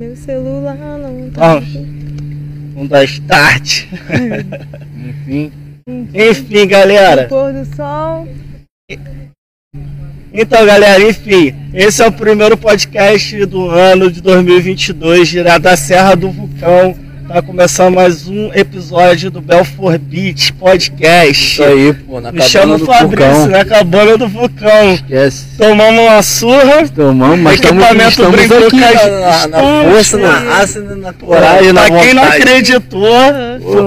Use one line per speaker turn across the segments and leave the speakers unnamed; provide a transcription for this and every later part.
Meu celular não tá.
Vamos dar start.
Enfim.
Enfim, galera.
Pôr do sol.
Então, galera, enfim, esse é o primeiro podcast do ano de 2022, direto da Serra do Vulcão. Tá começando mais um episódio do Belfort Beach Podcast.
Isso aí, pô, na
Me chamo
cabana do
Fabrício,
vulcão.
na cabana do vulcão.
Esquece.
Tomamos uma surra.
Tomamos, mas estamos,
Equipamento
estamos
brincou
aqui na, na, na
Estamos,
força, na raça, na, na coragem, na
pra quem não acreditou,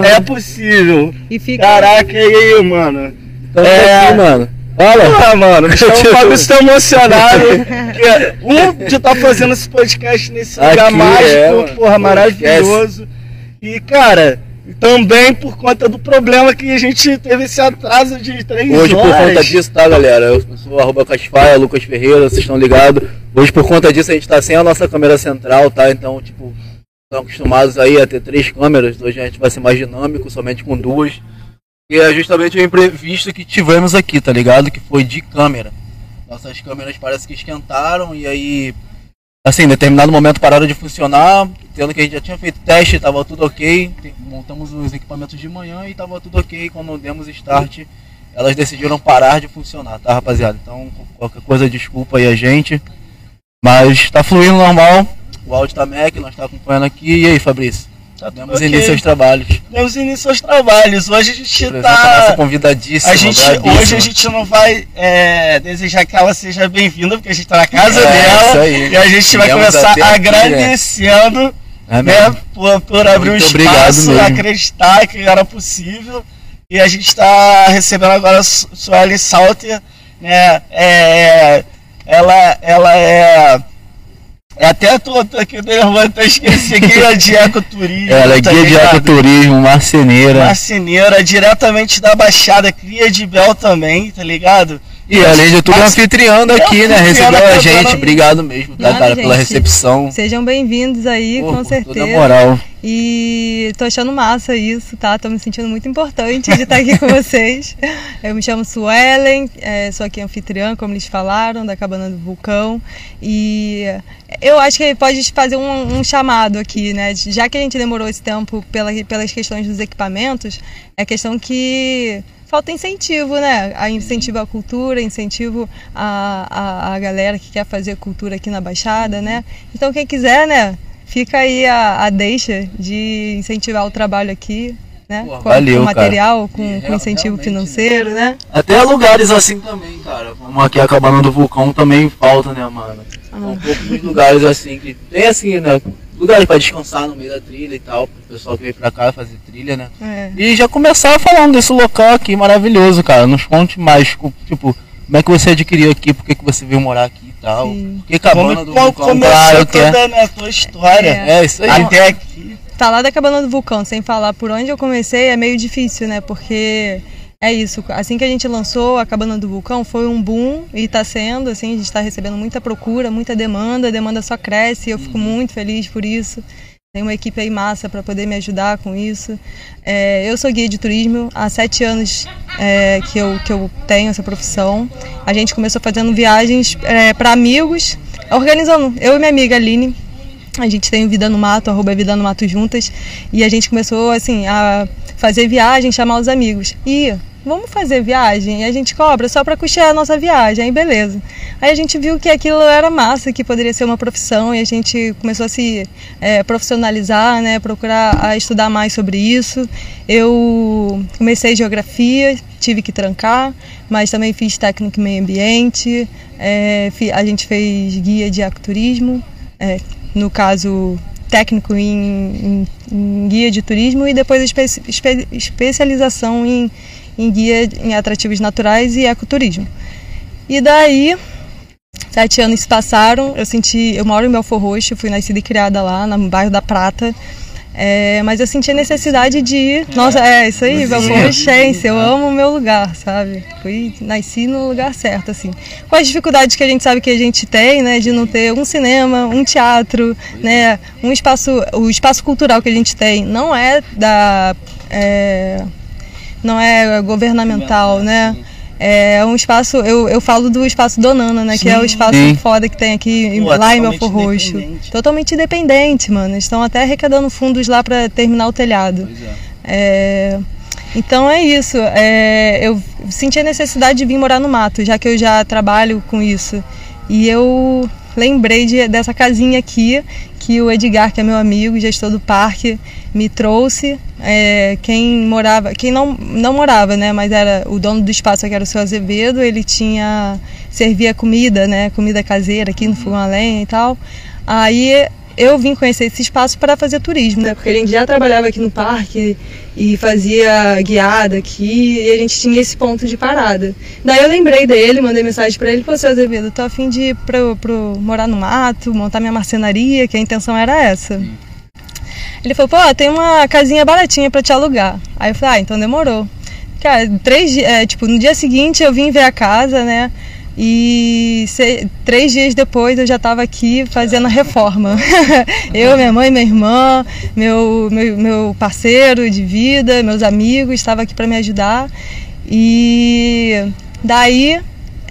é possível.
E fica.
Caraca, e aí, mano?
Estamos
É.
aqui, mano. Fala.
Porra, mano, o Fabrício tá emocionado. Porque, um, de estar fazendo esse podcast nesse lugar
Aqui,
mágico,
é,
porra,
Pô,
maravilhoso. E, cara, também por conta do problema que a gente teve esse atraso de três
Hoje, por
horas.
conta disso, tá, galera? Eu sou arroba Casfaia, Lucas Ferreira, vocês estão ligados. Hoje, por conta disso, a gente tá sem a nossa câmera central, tá? Então, tipo, estão acostumados aí a ter três câmeras. Hoje a gente vai ser mais dinâmico, somente com duas. E é justamente o imprevisto que tivemos aqui, tá ligado? Que foi de câmera. Nossas câmeras parece que esquentaram e aí, assim, em determinado momento pararam de funcionar, tendo que a gente já tinha feito teste, tava tudo ok. Montamos os equipamentos de manhã e tava tudo ok. Quando demos start, elas decidiram parar de funcionar, tá, rapaziada? Então, qualquer coisa, desculpa aí a gente. Mas tá fluindo normal. O áudio tá Mac, nós tá acompanhando aqui. E aí, Fabrício?
Tá
Demos
ok.
início aos trabalhos.
Demos início aos trabalhos. Hoje a gente
a nossa convidadíssima.
A gente, hoje a gente não vai é, desejar que ela seja bem-vinda, porque a gente tá na casa
É,
dela.
isso aí.
E a gente vai
Viemos
começar
né?
agradecendo
É
né, por, por abrir um
Muito obrigado
espaço, acreditar que era possível. E a gente está recebendo agora a Su- Sueli Salter, né? É, ela, ela é. É até tô, tô aqui nervoso, até esqueci, guia de ecoturismo.
Ela é guia de
ligado?
ecoturismo, marceneira.
Marceneira, diretamente da Baixada, cria de Bel também, tá ligado?
E além de tudo,
Mas-
anfitriã daqui, né? Recebeu a gente. Obrigado mesmo, tá,
Nada,
cara, pela recepção.
Sejam bem-vindos aí,
Pô,
com certeza.
Toda moral.
E tô achando massa isso, tá? Tô me sentindo muito importante de estar aqui com vocês. Eu me chamo Suelen, é, sou aqui anfitriã, como eles falaram, da Cabana do Vulcão. E eu acho que pode fazer um, um chamado aqui, né? Já que a gente demorou esse tempo pela, pelas questões dos equipamentos, é questão que falta incentivo, né? A incentivo à cultura, incentivo à, à, à galera que quer fazer cultura aqui na Baixada, né? Então quem quiser, né? Fica aí a, a deixa de incentivar o trabalho aqui, né?
Pô,
com,
valeu,
com
cara.
material, com,
E
com
real-
incentivo
realmente,
financeiro, né?
Até lugares assim também, cara. Como aqui a cabana do vulcão também falta, né, mano? São poucos lugares assim que tem assim, né? Lugares pra descansar no meio da trilha e tal, pro pessoal que veio pra cá fazer trilha, né?
É.
E já começar falando desse local aqui maravilhoso, cara. Nos conte mais, co- tipo, como é que você adquiriu aqui, por que, que você veio morar aqui e tal.
Sim.
Por que cabana
Como,
do
como
vulcão,
começou
claro que é.
toda né, a tua história
É, isso aí.
até aqui.
Falar da Cabana do Vulcão sem falar por onde eu comecei é meio difícil, né? Porque é isso, assim que a gente lançou a Cabana do Vulcão foi um boom e está sendo, assim, a gente está recebendo muita procura, muita demanda, a demanda só cresce e eu fico muito feliz por isso. Tem uma equipe aí massa para poder me ajudar com isso. É, eu sou guia de turismo há sete anos é, que, eu, que eu tenho essa profissão. A gente começou fazendo viagens para amigos, organizando. Eu e minha amiga Aline, a gente tem o Vida no Mato, arroba Vida no Mato juntas, e a gente começou assim a fazer viagem, chamar os amigos. E vamos fazer viagem? E a gente cobra só para custear a nossa viagem, aí beleza. Aí a gente viu que aquilo era massa, que poderia ser uma profissão, e a gente começou a se é, profissionalizar, né, procurar a estudar mais sobre isso. Eu comecei geografia, tive que trancar, mas também fiz técnico em meio ambiente, é, a gente fez guia de ecoturismo, é, no caso técnico em, em- em guia de turismo e depois espe espe- especialização em, em guia em atrativos naturais e ecoturismo. E daí, sete anos se passaram, eu senti, eu moro em Belfor Roxo, fui nascida e criada lá, no bairro da Prata, é, mas eu senti a necessidade de ir. Nossa, é isso aí, Belfor Roxense, eu amo o meu lugar, sabe? Fui, nasci no lugar certo, assim. Com as dificuldades que a gente sabe que a gente tem, né, de não ter um cinema, um teatro, né, um espaço, o espaço cultural que a gente tem não é da. é, não é governamental, né? É um espaço, eu, eu falo do espaço Donana, né? que é o
Sim,
espaço
sim.
foda que tem aqui em-
Pô,
lá em
totalmente
Belfor Roxo.
independente.
Totalmente independente, mano. Estão até arrecadando fundos lá para terminar o telhado.
Pois é.
É, então é isso. É, eu senti a necessidade de vir morar no mato, já que eu já trabalho com isso. E eu lembrei de- dessa casinha aqui que o Edgar, que é meu amigo, gestor do parque, me trouxe. É, quem morava, quem não, não morava, né, mas era o dono do espaço, que era o seu Azevedo, ele tinha servia comida, né, comida caseira aqui no fogão a lenha e tal. Aí eu vim conhecer esse espaço para fazer turismo, né? Porque a gente já trabalhava aqui no parque e fazia guiada aqui e a gente tinha esse ponto de parada. Daí eu lembrei dele, mandei mensagem para ele, pô, seu Azevedo, tô a fim de ir pro, pro morar no mato, montar minha marcenaria, que a intenção era essa. Ele falou, pô, tem uma casinha baratinha para te alugar. Aí eu falei, ah, então demorou. Cara, três é, tipo, no dia seguinte eu vim ver a casa, né? E três dias depois eu já estava aqui fazendo a reforma. eu, minha mãe, minha irmã, meu, meu, meu parceiro de vida, meus amigos, estavam aqui para me ajudar. E daí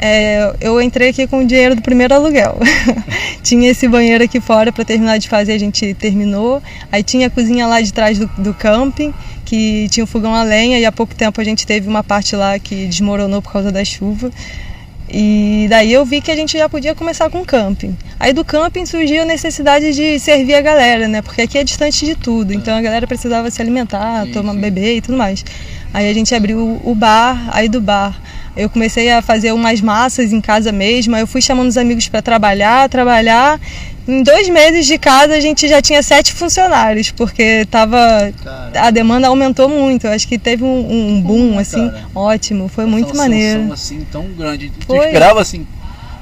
é, eu entrei aqui com o dinheiro do primeiro aluguel. tinha esse banheiro aqui fora para terminar de fazer, a gente terminou. Aí tinha a cozinha lá de trás do, do camping, que tinha um fogão a lenha, e há pouco tempo a gente teve uma parte lá que desmoronou por causa da chuva. E daí eu vi que a gente já podia começar com o camping. Aí do camping surgiu a necessidade de servir a galera, né? Porque aqui é distante de tudo, então a galera precisava se alimentar, tomar beber e tudo mais. Aí a gente abriu o bar, aí do bar eu comecei a fazer umas massas em casa mesmo, aí eu fui chamando os amigos para trabalhar, trabalhar. Em dois meses de casa a gente já tinha sete funcionários, porque tava a demanda aumentou muito. Eu acho que teve um, um boom assim,
cara.
ótimo, foi muito maneiro.
assim tão grande. Tu
Foi.
esperava assim,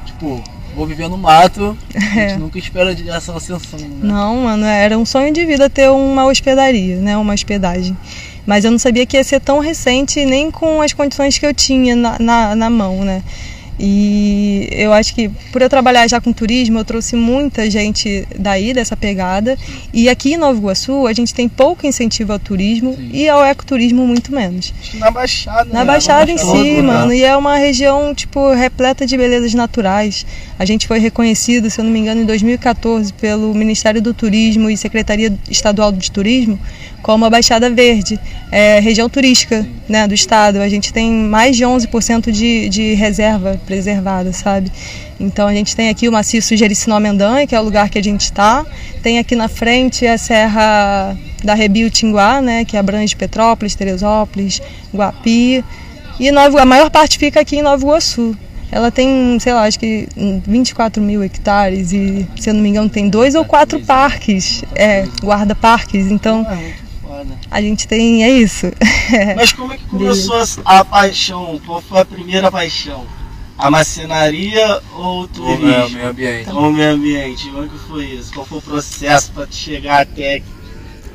tipo, vou viver no mato. A gente nunca espera essa ascensão, né?
Não, mano, era um sonho de vida ter uma hospedaria, né? Uma hospedagem. Mas eu não sabia que ia ser tão recente, nem com as condições que eu tinha na, na, na mão, né? E eu acho que por eu trabalhar já com turismo, eu trouxe muita gente daí, dessa pegada. E aqui em Nova Iguaçu, a gente tem pouco incentivo ao turismo
Sim.
e ao ecoturismo muito menos.
Que na Baixada,
Na
né?
Baixada em
Baixada,
si,
né?
mano, e é uma região, tipo, repleta de belezas naturais. A gente foi reconhecido, se eu não me engano, em 2014 pelo Ministério do Turismo e Secretaria Estadual de Turismo como a Baixada Verde, é, região turística né, do estado. A gente tem mais de 11% de, de reserva preservada, sabe? Então a gente tem aqui o maciço Jericinó-Mendanha, que é o lugar que a gente está. Tem aqui na frente a Serra da Rebio Tinguá, né, que abrange Petrópolis, Teresópolis, Guapi. E Nova, a maior parte fica aqui em Nova Iguaçu. Ela tem, sei lá, acho que hum, 24 mil hectares e, se eu não me engano, tem dois ou quatro parques, é, guarda-parques. Então,
É muito foda.
a gente tem, é isso.
Mas como é que começou a, a paixão? Qual foi a primeira paixão? A marcenaria ou o turismo?
o meio ambiente.
Ou o meio ambiente? Como é que foi isso? Qual foi o processo para chegar até,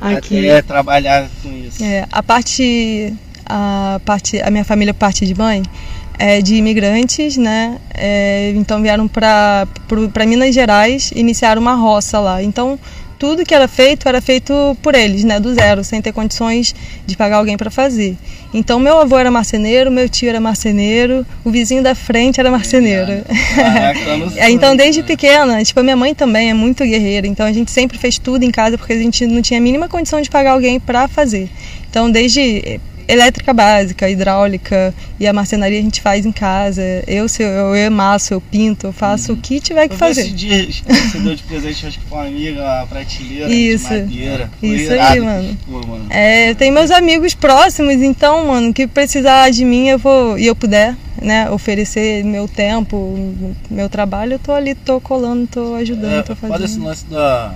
Aqui,
até trabalhar com isso?
é, a parte, a parte, a minha família parte de mãe é de imigrantes, né? É, então vieram para para Minas Gerais, iniciaram uma roça lá. Então tudo que era feito era feito por eles, né? Do zero, sem ter condições de pagar alguém para fazer. Então meu avô era marceneiro, meu tio era marceneiro, o vizinho da frente era marceneiro.
Não
É, então, desde
né?
pequena, tipo, a minha mãe também é muito guerreira, então a gente sempre fez tudo em casa porque a gente não tinha a mínima condição de pagar alguém para fazer. Então, desde eh, elétrica básica, hidráulica e a marcenaria a gente faz em casa. Eu, se eu, eu emasso, eu pinto, eu faço o que tiver que
Eu vi esse
fazer.
dia você deu de presente, acho que pra uma amiga, uma prateleira
Isso.
de madeira.
Isso
irado
aí, mano.
ficou, mano.
É, tenho meus amigos próximos, então, mano, que precisar de mim, eu vou, e eu puder, né, oferecer meu tempo, meu trabalho, eu tô ali, tô colando, tô ajudando,
É,
tô
foda esse
fazendo.
lance da.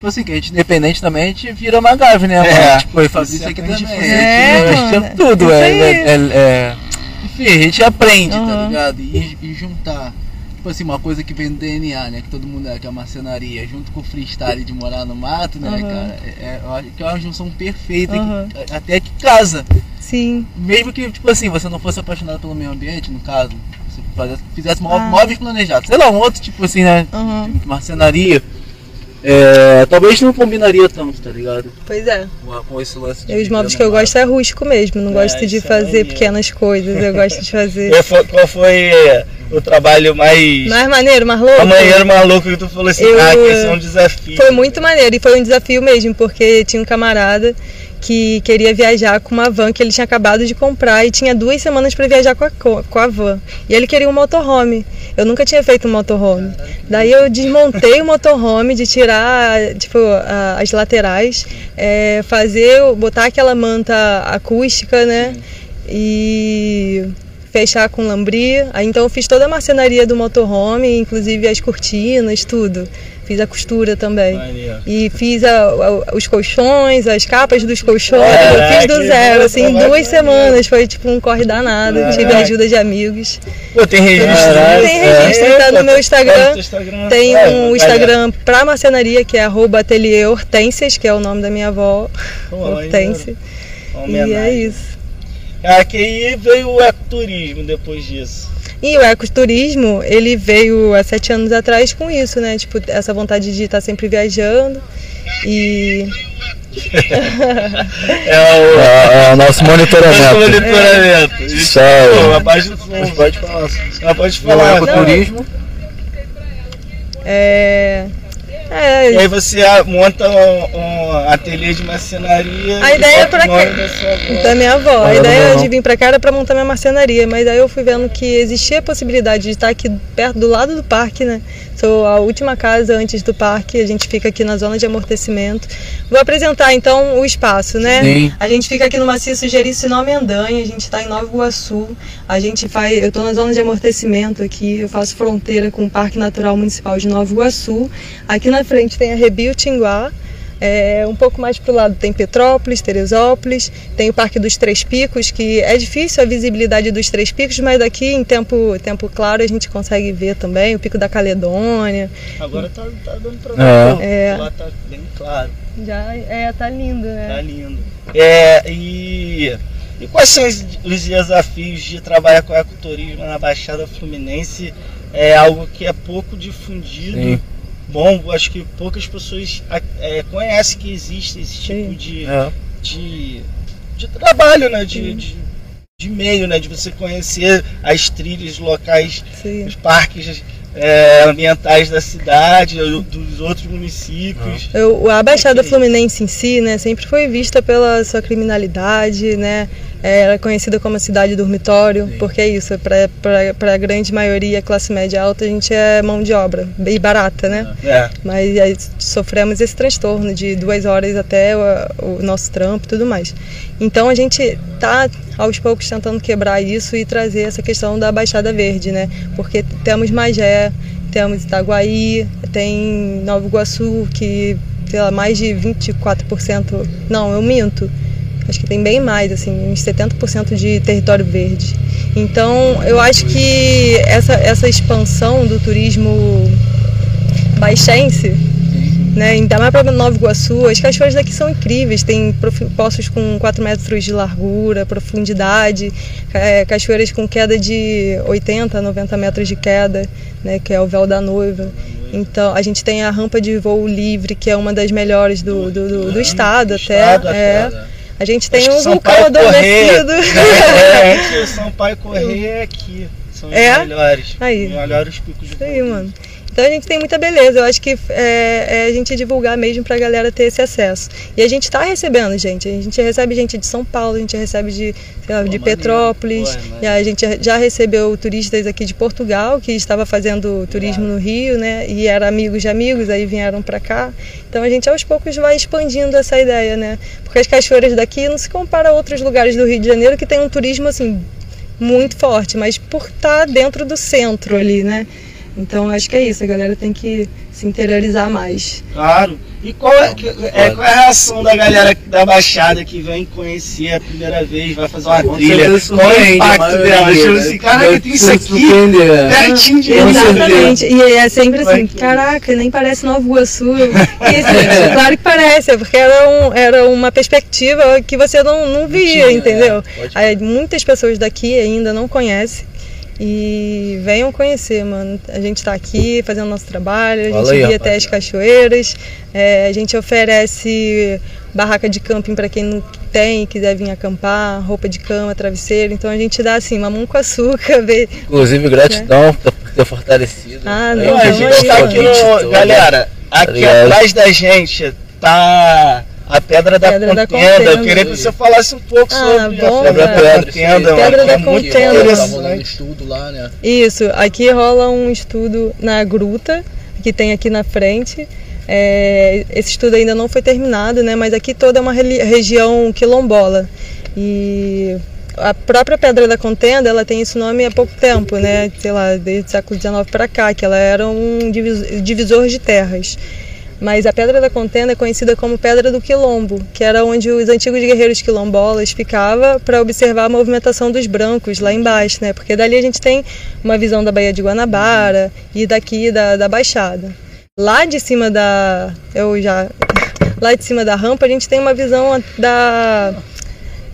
Tipo assim, que a gente independente também, a gente vira uma gave, né?
É.
mano? Tipo, e faz
Você
isso aqui
aprende
também.
fazer
a gente
É,
tudo, é, é, é- é- Enfim, a gente aprende, tá
Aham.
ligado? E, e juntar. Tipo assim, uma coisa que vem do DNA, né? Que todo mundo é, que é a marcenaria, junto com o freestyle de morar no mato, né,
Aham.
cara? É, é- eu acho que é uma junção perfeita,
Aham.
que- até que casa.
Sim,
Mesmo que, tipo assim, você não fosse apaixonado pelo meio ambiente, no caso, você fizesse,
Ah.
móveis planejados, sei lá, um outro tipo assim, né? de marcenaria. É, talvez não combinaria tanto, tá ligado?
Pois é.
Com, com esse lance de
E os móveis que eu gosto é rústico mesmo, não
É,
gosto de
isso
fazer
aí.
pequenas coisas, eu gosto de fazer.
E foi- Qual foi o trabalho mais.
Mais maneiro, mais louco?
A maneiro maluco que tu falou assim,
Eu,
ah, que
eh,
esse é um desafio.
Foi muito maneiro e foi um desafio mesmo, porque tinha um camarada que queria viajar com uma van que ele tinha acabado de comprar e tinha duas semanas para viajar com a, co- com a van. E ele queria um motorhome. Eu nunca tinha feito um motorhome. Daí eu desmontei o motorhome de tirar tipo, a- as laterais, é, fazer, botar aquela manta acústica, né? E fechar com lambri. Aí então eu fiz toda a marcenaria do motorhome, inclusive as cortinas, tudo. Fiz a costura também.
Maneiro.
E fiz a- a- os colchões, as capas dos colchões,
Caraca,
eu fiz do zero, assim, em duas semanas. Foi tipo um corre danado. Tive
Caraca.
ajuda de amigos.
Pô, tem registro.
Caralho,
Tem registro,
É,
tá no meu Instagram.
tá Instagram.
Tem um. Instagram pra marcenaria, que é arroba ateliê Hortências, que é o nome da minha avó,
Pô,
Hortência. E é isso.
Ah, que aí veio o ecoturismo depois disso.
E o ecoturismo, ele veio há sete anos atrás com isso, né? Tipo, essa vontade de estar sempre viajando. E
É o.
É, é o nosso
Nosso
monitoramento.
monitoramento.
Isso
Pô,
aí.
abaixa o som.
Mas pode falar.
Pode
Falar
falar.
ecoturismo.
é.
E
É,
aí você monta um, um ateliê de marcenaria.
A
e
ideia é pra quê?
da
da minha avó. A ideia
não.
de vir pra cá era pra montar minha marcenaria, mas aí eu fui vendo que existia a possibilidade de estar aqui perto do lado do parque, né? Sou a última casa antes do parque, a gente fica aqui na zona de amortecimento. Vou apresentar então o espaço, né?
Sim.
A gente fica aqui no maciço Jericinó Mendanha, a gente está em Nova Iguaçu. A gente faz, eu estou na zona de amortecimento aqui, eu faço fronteira com o Parque Natural Municipal de Nova Iguaçu. Aqui na frente tem a Rebio Tinguá. É, um pouco mais para o lado tem Petrópolis, Teresópolis, tem o Parque dos Três Picos, que é difícil a visibilidade dos Três Picos, mas daqui em tempo, tempo claro a gente consegue ver também o Pico da Caledônia.
Agora tá, tá dando pra
É.
ver.
É.
Lá tá bem claro.
Já é, tá lindo, né?
Tá lindo. É, e, e quais são os, os desafios de trabalhar com ecoturismo na Baixada Fluminense? É algo que é pouco difundido.
Sim.
Bom, acho que poucas pessoas é, conhecem que existe esse tipo de,
É.
de, de trabalho, né? De, de, de meio, né? De você conhecer as trilhas locais,
Sim.
os parques é, ambientais da cidade, dos outros municípios.
Eu, a Baixada. Fluminense em si, né, sempre foi vista pela sua criminalidade, né? É, Ela é conhecida como a cidade dormitório,
Sim.
porque é isso, para a grande maioria, classe média alta, a gente é mão de obra, bem barata, né?
É.
Mas aí sofremos esse transtorno de duas horas até o, o nosso trampo e tudo mais. Então a gente tá aos poucos tentando quebrar isso e trazer essa questão da Baixada Verde, né? Porque temos Magé, temos Itaguaí, tem Nova Iguaçu, que sei lá, mais de 24%. Não, eu minto. Acho que tem bem mais, assim, uns 70% de território verde. Então, eu acho que essa, essa expansão do turismo baixense né? Ainda mais para Nova Iguaçu, as cachoeiras daqui são incríveis, tem poços com 4 metros de largura, profundidade, é, cachoeiras com queda de 80, 90 metros de queda, né? que é o véu da noiva. Então, a gente tem a rampa de voo livre, que é uma das melhores do, do, do- do estado, até.
estado
é.
Né?
A gente tem um vulcão adormecido.
É, entre o Sampaio Correia é aqui. São os
É?
melhores.
Aí.
Os melhores picos de
Isso aí, mano. Então a gente tem muita beleza. Eu acho que é, é a gente divulgar mesmo pra galera ter esse acesso. E a gente tá recebendo, gente. A gente recebe gente de São Paulo, a gente recebe de, lá,
Pô,
de. Petrópolis.
Pô, é
e a gente já recebeu turistas aqui de Portugal que estava fazendo turismo no Rio, né? E eram amigos de amigos, aí vieram pra cá. Então a gente aos poucos vai expandindo essa ideia, né? Porque as cachoeiras daqui não se compara a outros lugares do Rio de Janeiro que tem um turismo assim muito forte, mas por estar dentro do centro ali, né? Então acho que é isso, a galera tem que se interiorizar mais.
Claro. E qual é, é, qual é a reação da galera da Baixada que vem conhecer a primeira vez, vai fazer uma
Com
trilha? Qual é o impacto dela? Tipo assim, caraca, tem isso
se
aqui
surpreender.
pertinho de.
Exatamente. E é sempre assim,
que-
caraca, nem parece Nova Iguaçu. E assim, claro que parece, é porque era, um, era uma perspectiva que você não, não via,
tinha,
entendeu? Aí, muitas pessoas daqui ainda não conhecem. E venham conhecer, mano. A gente está aqui fazendo nosso trabalho, a gente guia até as cachoeiras, é, a gente oferece barraca de camping para quem não tem e quiser vir acampar, roupa de cama, travesseiro. Então a gente dá assim, mamão com açúcar, vê.
Inclusive, gratidão por ter fortalecido.
Ah, não,
a gente tá
aí,
aqui
mano.
no. Galera, aqui
ligado?
atrás da gente tá a Pedra da
Pedra da
Contenda. Eu
Contenda.
queria que você falasse um pouco
Ah,
sobre
bom,
a Pedra da Contenda.
Pedra da
é
Contenda.
Tá rolando estudo lá, né?
Isso, aqui rola um estudo na gruta, que tem aqui na frente. É, esse estudo ainda não foi terminado, né? Mas aqui toda é uma região quilombola. E a própria Pedra da Contenda, ela tem esse nome há pouco tempo, né? Sei lá, desde o século XIX para cá, que ela era um divis- divisor de terras. Mas a Pedra da Contenda é conhecida como Pedra do Quilombo, que era onde os antigos guerreiros quilombolas ficavam para observar a movimentação dos brancos lá embaixo, né? Porque dali a gente tem uma visão da Baía de Guanabara e daqui da, da Baixada. Lá de cima da. Eu já. Lá de cima da rampa a gente tem uma visão da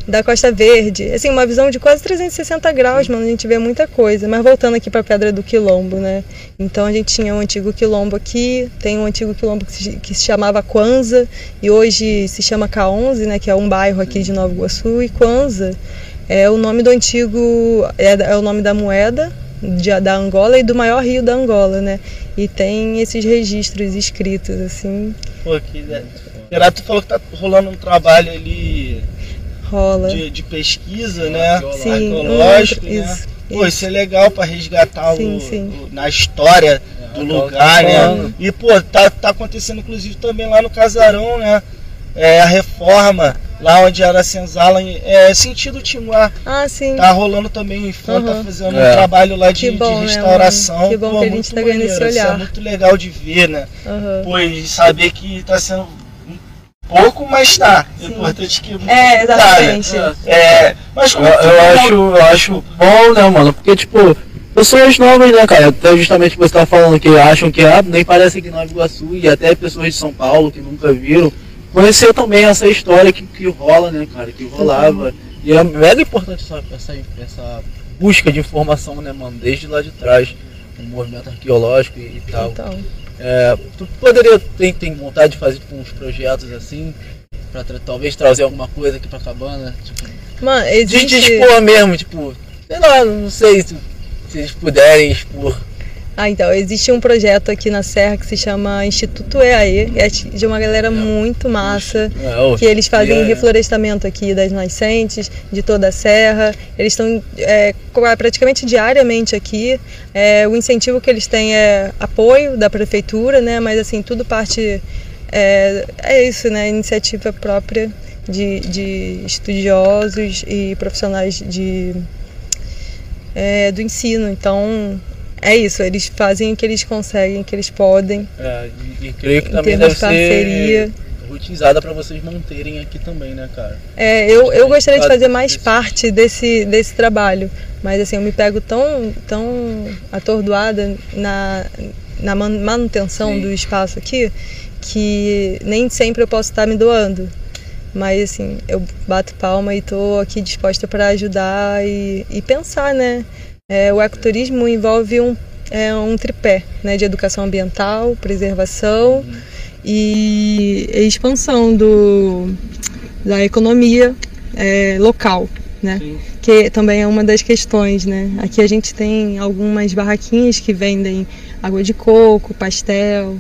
da Costa Verde. Assim, uma visão de quase 360 graus, mano. A gente vê muita coisa. Mas voltando aqui para a Pedra do Quilombo, né? Então a gente tinha um antigo quilombo aqui, tem um antigo quilombo que se, que se chamava Kwanza e hoje se chama K11, né? Que é um bairro aqui de Nova Iguaçu. E Kwanza é o nome do antigo, é, é o nome da moeda de- da Angola e do maior rio da Angola, né? E tem esses registros escritos, assim,
Pô, que. Renato falou que tá rolando um trabalho ali
rola.
de, de pesquisa, né?
Sim,
arqueológico,
um,
né?
isso,
Pô, isso é legal pra resgatar
Sim,
o,
sim.
o- na história do
É,
lugar,
tá
né? E, pô, tá, tá acontecendo inclusive também lá no Casarão, né? É, a reforma, lá onde era a senzala, em- é, sentido Timar.
Ah, sim.
Tá rolando também, o tá
Uhum.
fazendo
É.
um trabalho lá de,
Que bom,
de
né,
restauração.
mano? Que bom
Pô,
que a gente
muito
tá ganhando esse
maneiro, Isso é
olhar.
muito legal de ver, né?
Aham.
Pois saber que tá sendo pouco, mas tá. O
Sim.
importante que
É,
tá,
exatamente.
É, mas
Eu,
como
eu acho, eu acho bom, né, mano? Porque, tipo, pessoas novas, né, cara? Até justamente o que você tava falando, que acham que ah, nem parece aqui em Nova Iguaçu, e até pessoas de São Paulo que nunca viram, conhecer também essa história que, que rola, né, cara? Que rolava. E é mega importante essa, essa, essa busca de informação, né, mano? Desde lá de trás, o movimento arqueológico e, e tal.
Então,
É, tu poderia ter, tem vontade de fazer tipo, uns projetos assim, pra tra- talvez trazer alguma coisa aqui pra cabana? Tipo,
mano,
de,
existe...
de expor mesmo, tipo, sei lá, não sei se, se eles puderem expor.
Ah, então, existe um projeto aqui na Serra que se chama Instituto EAE, é de uma galera muito massa,
É,
que eles fazem
é,
reflorestamento aqui das nascentes, de toda a serra. Eles estão é, praticamente diariamente aqui. É, o incentivo que eles têm é apoio da prefeitura, né? Mas assim, tudo parte. É, é isso, né? Iniciativa própria de, de estudiosos e profissionais de, é, do ensino. Então, é isso, eles fazem o que eles conseguem, o que eles podem.
é, e, e creio que também deve
de parceria.
ser utilizada pra vocês manterem aqui também, né, cara?
É, eu, eu gostaria de
Faz
fazer mais
desse-
parte desse, desse trabalho, mas assim, eu me pego tão, tão atordoada na, na man- manutenção
Sim.
do espaço aqui que nem sempre eu posso estar me doando. Mas assim, eu bato palma e estou aqui disposta para ajudar e, e pensar, né? É, o ecoturismo envolve um, é, um tripé né, de educação ambiental, preservação e expansão do, da economia é, local, né?
Sim.
Que também é uma das questões, né? Aqui a gente tem algumas barraquinhas que vendem água de coco, pastel.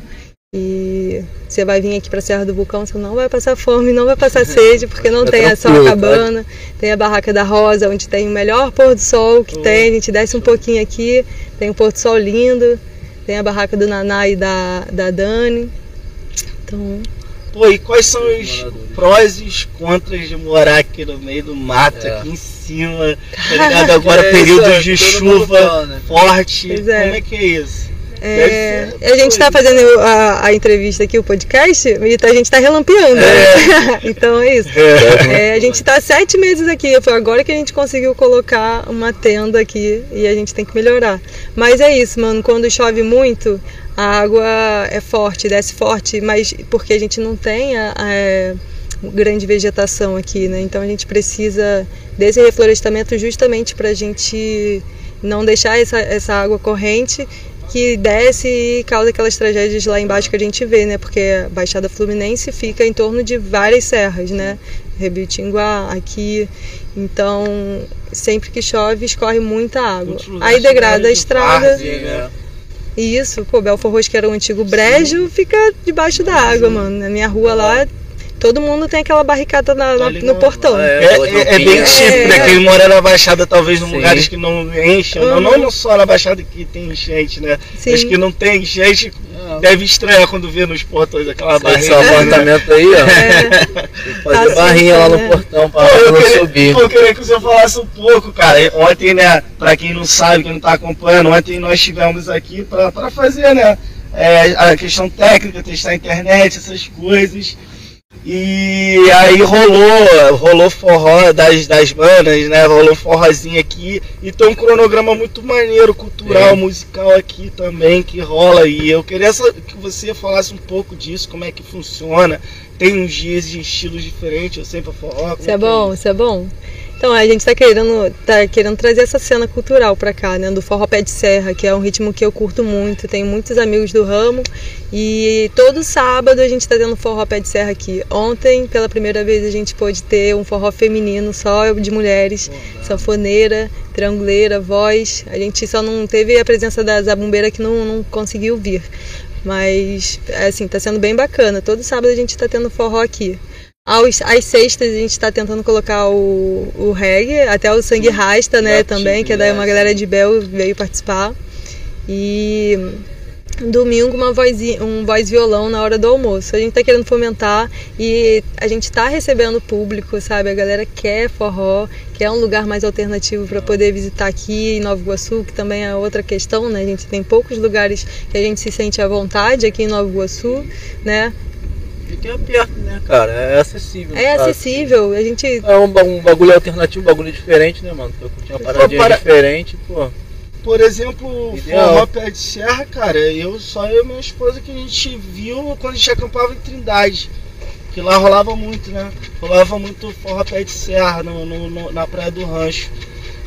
E você vai vir aqui para a Serra do Vulcão, você não vai passar fome, não vai passar sede, porque não
É
tem a só
tá?
cabana, tem a barraca da Rosa, onde tem o melhor pôr do sol que tem. A gente desce um pouquinho aqui, tem um pôr do sol lindo, tem a barraca do Naná e da, da Dani. Então,
Pô, e quais são os prós e os contras de morar aqui no meio do mato,
É.
aqui em cima, tá ligado? Agora
É,
períodos de chuva
fala, né?
forte,
é.
como é que é isso?
É, a gente está fazendo a, a entrevista aqui, o podcast, e tá- a gente está relampeando. né? então é isso. É, a gente está sete meses aqui. Foi agora que a gente conseguiu colocar uma tenda aqui e a gente tem que melhorar. Mas é isso, mano. Quando chove muito, a água é forte, desce forte, mas porque a gente não tem a, a- grande vegetação aqui, né? Então a gente precisa desse reflorestamento justamente para a gente não deixar essa, essa água corrente que desce e causa aquelas tragédias lá embaixo que a gente vê, né? Porque a Baixada Fluminense fica em torno de várias serras, né? Rebitinguá, aqui. Então, sempre que chove, escorre muita água. Aí degrada a estrada.
Várzea, né?
E isso, pô, Belfor Roxo, que era um antigo brejo, fica debaixo da água, mano. Na minha rua lá, todo mundo tem aquela barricada na- na- no portão.
É,
É, é- é bem típico, né?
É.
Quem mora na Baixada, talvez em lugares que não enchem. Não, não, não só na Baixada que tem enchente, né?
Sim.
Mas que não tem enchente, deve estranhar quando vê nos portões aquela
Esse
barreira.
seu
né?
apartamento aí, ó.
É.
Fazer
Assim,
barrinha lá no
né?
portão
Pô,
pra
eu
não
queria,
subir.
pô, eu queria que você falasse um pouco, cara. Ontem, né, pra quem não sabe, quem não tá acompanhando, ontem nós estivemos aqui pra, pra fazer, né, é, a questão técnica, testar a internet, essas coisas. E aí rolou, rolou forró das, das bandas, né? Rolou forrozinho aqui. E tem um cronograma muito maneiro, cultural,
É.
musical aqui também que rola. E eu queria que você falasse um pouco disso, como é que funciona. Tem uns dias de estilos diferentes, eu sempre forró.
Isso é bom, isso é bom. Então, a gente tá querendo, tá querendo trazer essa cena cultural pra cá, né? Do forró pé de serra, que é um ritmo que eu curto muito. Tenho muitos amigos do ramo. E todo sábado a gente tá tendo forró pé de serra aqui. Ontem, pela primeira vez, a gente pôde ter um forró feminino, só de mulheres. Sanfoneira, trianguleira, voz. A gente só não teve a presença da zabumbeira que não, não conseguiu vir. Mas, assim, tá sendo bem bacana. Todo sábado a gente tá tendo forró aqui. Aos, às sextas a gente está tentando colocar o, o reggae, até o sangue rasta, né, também, que é daí
né,
uma galera de Bel veio participar. E domingo uma voz, um voz violão na hora do almoço. A gente tá querendo fomentar e a gente tá recebendo público, sabe? A galera quer forró, quer um lugar mais alternativo para poder visitar aqui em Nova Iguaçu, que também é outra questão, né? A gente tem poucos lugares que a gente se sente à vontade aqui em Nova Iguaçu, né?
Que é perto, né, cara? É acessível.
É
sabe?
acessível, a gente
É um, um bagulho alternativo, um bagulho diferente, né, mano? Eu curti uma paradinha
para-
diferente, pô.
Por exemplo, forró pé de serra, cara, eu só eu e minha esposa que a gente viu quando a gente acampava em Trindade. Que lá rolava muito, né? Rolava muito forró pé de serra no, no- no- na Praia do Rancho.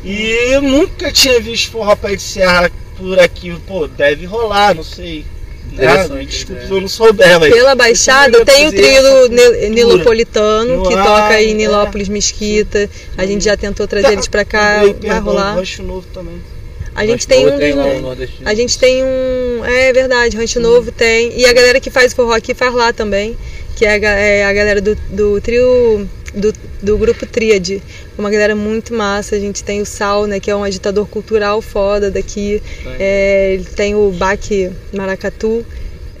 E eu nunca tinha visto forró pé de serra por aqui. Pô, deve rolar, não sei.
Interessante,
Desculpa
né?
eu não souber, mas.
Pela Baixada tem o trio Nil- Nilopolitano, que toca em
é.
Nilópolis Mesquita. A gente já tentou trazer eles pra cá, vai rolar.
Rancho Novo também.
A gente
Mas
tem um
tem.
A gente tem um. É verdade, Rancho Novo tem. E a galera que faz forró aqui faz lá também. Que é a, é a galera do, do trio. Do, do grupo Tríade. Uma galera muito massa. A gente tem o Sal, né? Que é um agitador cultural foda daqui. É, ele tem o Baque Maracatu.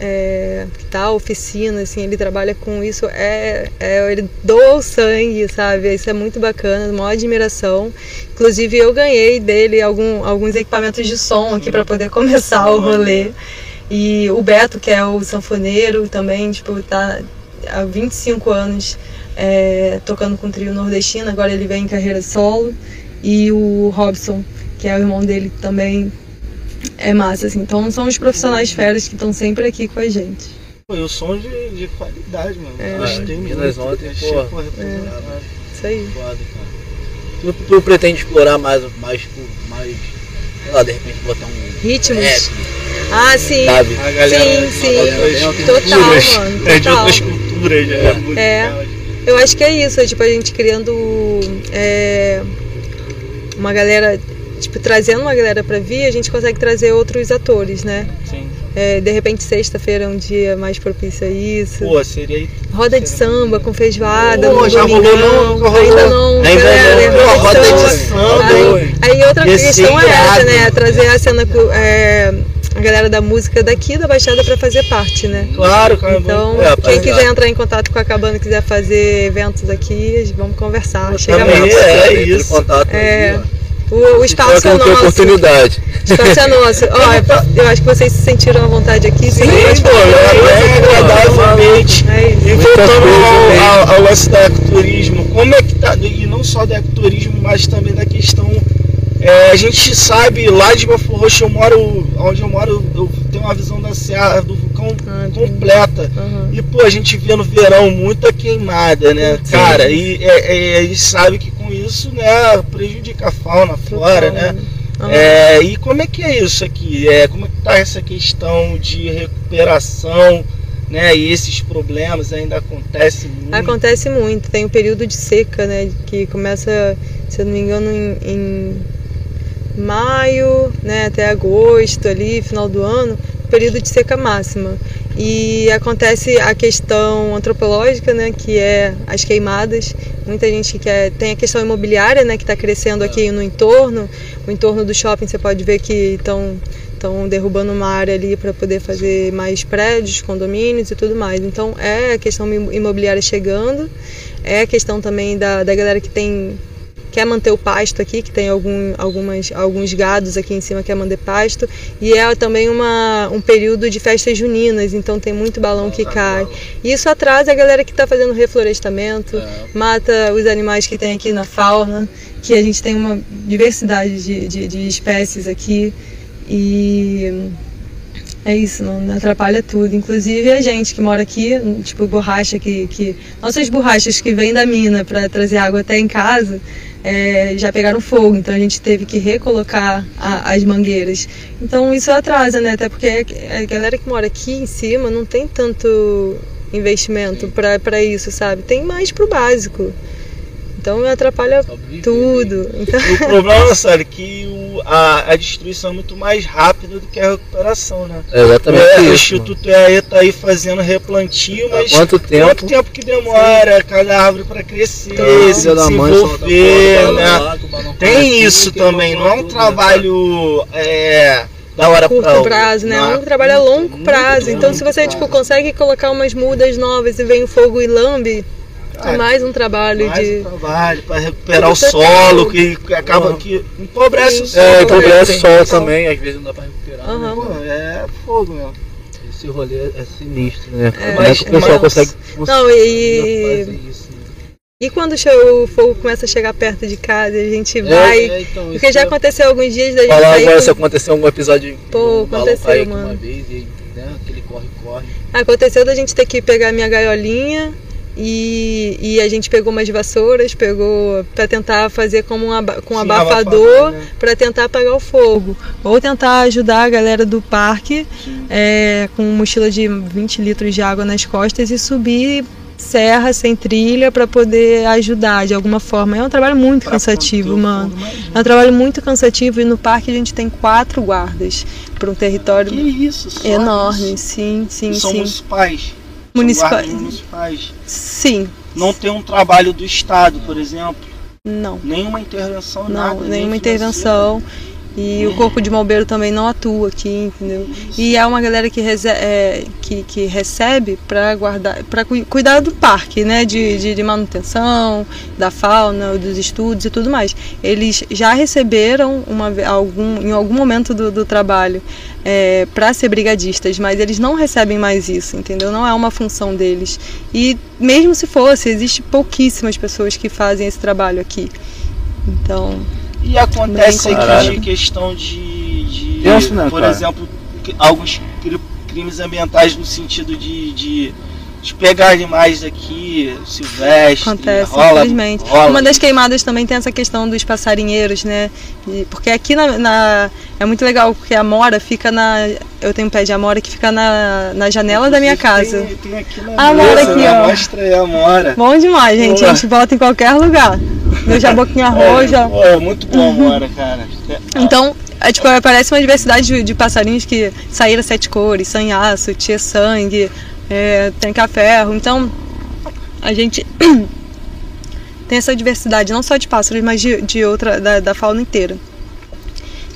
É, que tá oficina, assim, ele trabalha com isso, é, é, ele doa o sangue, sabe? Isso é muito bacana, maior admiração. Inclusive eu ganhei dele algum, alguns equipamentos de som aqui para poder começar o rolê. E o Beto, que é o sanfoneiro, também, tipo, tá há 25 anos é, tocando com trio nordestino, agora ele vem em carreira solo. E o Robson, que é o irmão dele, também é massa, assim. Então são os profissionais feras que estão sempre aqui com a gente.
Pô, e o som de, de qualidade, mano.
É.
Gostei
Ah,
muito.
Minas ontem, pô.
pô, representado.
Isso aí.
Foda. Tu, tu pretende explorar mais, mais, tipo, mais, sei lá, de repente botar um
Ritmos.
rap,
Ah, sim.
sabe?
A galera
Sim, sim. Total, mano,
É de
total.
outras culturas, né?
É.
É. Eu acho que é isso, é, tipo, a gente criando é, uma galera, tipo, trazendo uma galera pra vir, a gente consegue trazer outros atores, né?
Sim.
É, de repente sexta-feira é um dia mais propício a isso.
Pô, seria.
roda de samba com feijoada,
Pô, já rolou não? Rolou.
Ainda não,
Ainda
galera,
não. Pô, roda de
samba. Aí, aí outra questão é essa, né? Trazer a cena, é, a galera da música daqui da Baixada pra fazer parte, né?
Claro, cara.
Então,
É,
quem quiser entrar em contato com a cabana, quiser fazer eventos aqui, vamos conversar.
Pô,
Chega mais.
é
em
isso.
contato
É.
ó.
O, o espaço é nosso.
oportunidade.
O espaço é nosso. Ó, eu acho que vocês se sentiram à vontade aqui.
Sim, pô, é ambiente.
É isso.
E
Muitas
voltando ao, ao, ao lance do ecoturismo, como é que tá, e não só do ecoturismo, mas também da questão, é, a gente sabe, lá de Bafo Roxo, eu moro, onde eu moro, eu tenho uma visão da Serra do Vulcão
Ah,
completa.
Aham.
E pô, a gente vê no verão muita queimada, né,
Sim.
cara? E é, é, a gente sabe que com isso, né, prejudica a fauna, a flora, né?
Uhum.
É, e como é que é isso aqui? É, como é que tá essa questão de recuperação? Né, e esses problemas ainda acontecem muito.
Acontece muito. Tem o um período de seca, né? Que começa, se eu não me engano, em, em maio, né, até agosto ali, final do ano, período de seca máxima. E acontece a questão antropológica, né, que é as queimadas. Muita gente que quer, tem a questão imobiliária, né, que está crescendo aqui no entorno. O entorno do shopping você pode ver que estão estão derrubando uma área ali para poder fazer mais prédios, condomínios e tudo mais. Então é a questão imobiliária chegando, é a questão também da, da galera que tem quer manter o pasto aqui, que tem algum, algumas, alguns gados aqui em cima que quer manter pasto. E é também uma, um período de festas juninas, então tem muito balão que cai. E isso atrasa a galera que está fazendo reflorestamento, é. mata os animais que tem aqui na fauna, que a gente tem uma diversidade de, de, de espécies aqui. E é isso, não atrapalha tudo. Inclusive a gente que mora aqui, tipo borracha que, que nossas borrachas que vêm da mina para trazer água até em casa, é, já pegaram fogo, então a gente teve que recolocar a, as mangueiras. Então isso atrasa, né? Até porque a galera que mora aqui em cima não tem tanto investimento para isso, sabe? Tem mais pro básico. Então atrapalha tudo. Então...
O problema, sabe, é que o, a, a destruição é muito mais rápida do que a recuperação, né?
É exatamente. É,
isso, o Instituto EAE tá aí fazendo replantio, mas
quanto tempo,
quanto tempo que demora Sim. cada árvore para crescer, então, se desenvolver, né? Tem isso também, não é um trabalho. É, da hora
curto pra prazo, né? É um trabalho a longo prazo. Então, se você tipo consegue colocar umas mudas novas e vem o fogo e lambe, Cara, mais um trabalho
mais
de.
um trabalho para recuperar o solo, que, que acaba que empobrece o solo.
É, empobrece o solo também, às vezes não dá para recuperar.
Uhum. Né? Pô, é fogo mesmo.
Esse rolê é sinistro, né? É, Como é que o pessoal mas... consegue.
Não, e. Isso, né? E quando o fogo começa a chegar perto de casa, a gente é, vai. É, então, porque já aconteceu alguns dias da gente.
Falar agora com... se aconteceu algum episódio.
Pô, aconteceu, mano.
Uma vez, e, né, aquele corre-corre.
Aconteceu da gente ter que pegar minha gaiolinha e, e, a gente pegou umas vassouras, pegou para tentar fazer como um com um abafador né? para tentar apagar o fogo. Ou tentar ajudar a galera do parque é, com mochila de 20 litros de água nas costas e subir serra sem trilha para poder ajudar de alguma forma. É um trabalho muito pra cansativo, mano. É um trabalho muito cansativo e no parque a gente tem quatro guardas para um território
isso,
enorme. Isso. Sim, sim,
São
sim.
municipais
municipais.
municipais.
Sim.
Não tem um trabalho do Estado, por exemplo?
Não.
Nenhuma intervenção,
não,
nada.
Nenhuma intervenção. E o Corpo de Bombeiro também não atua aqui, entendeu? E é uma galera que, é, que, que recebe para guardar, para cuidar do parque, né? De, de, de, manutenção, da fauna, dos estudos e tudo mais. Eles já receberam uma, algum, em algum momento do, do trabalho é, para ser brigadistas, mas eles não recebem mais isso, entendeu? Não é uma função deles. E mesmo se fosse, existe pouquíssimas pessoas que fazem esse trabalho aqui. Então.
E acontece aqui de questão de, de Penso, né, por cara? exemplo, alguns crimes ambientais no sentido de, de de pegar animais daqui, silvestres.
Acontece, rola, infelizmente. Rola. Uma das queimadas também tem essa questão dos passarinheiros, né? E, porque aqui na, na, é muito legal, porque a mora fica na. Eu tenho um pé de amora que fica na, na janela da minha casa.
Tem, tem aqui na
a amora aqui,
né? ó. Mostra aí a amora.
Bom demais, gente. Boa. A gente bota em qualquer lugar. Meu jaboquinha roja.
É, muito bom a amora, cara.
Então, é, tipo, parece uma diversidade de, de passarinhos que saíram sete cores, sanhaço, tia sangue, é, tem café. Então, a gente tem essa diversidade, não só de pássaros, mas de, de outra, da, da fauna inteira.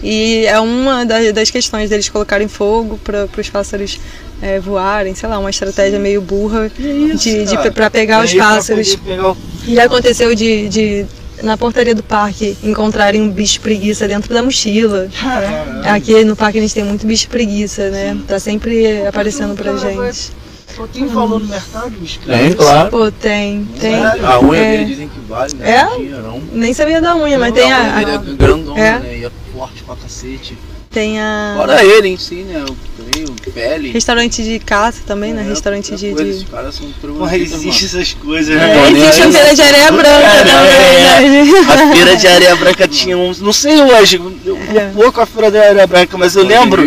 E é uma das questões deles colocarem fogo para os pássaros é, voarem, sei lá, uma estratégia meio burra isso, de, de para pegar os pássaros. Pegar... E aconteceu de, de na portaria do parque encontrarem um bicho preguiça dentro da mochila. Caramba. Aqui no parque a gente tem muito bicho preguiça, né? Tá sempre aparecendo pra gente.
Pô, tem valor no mercado, bicho?
Tem, claro.
Pô, tem, tem.
A unha é. dele dizem que vale, né?
É? Dinheirão. Nem sabia da unha, mas tem a.
a... Ele é grandona, é. né? E é forte pra cacete.
Tem a.
Fora ele em si, né? passeio, pele.
Restaurante de caça também, né?
É,
Restaurante
outra
de.
coisa,
de...
Os caras são
Porra, existe essas coisas,
É,
né?
Existe a feira de areia branca
É,
também, né?
A feira de areia branca tinha uns. Não sei hoje,
É.
pouco a feira de areia branca, mas eu lembro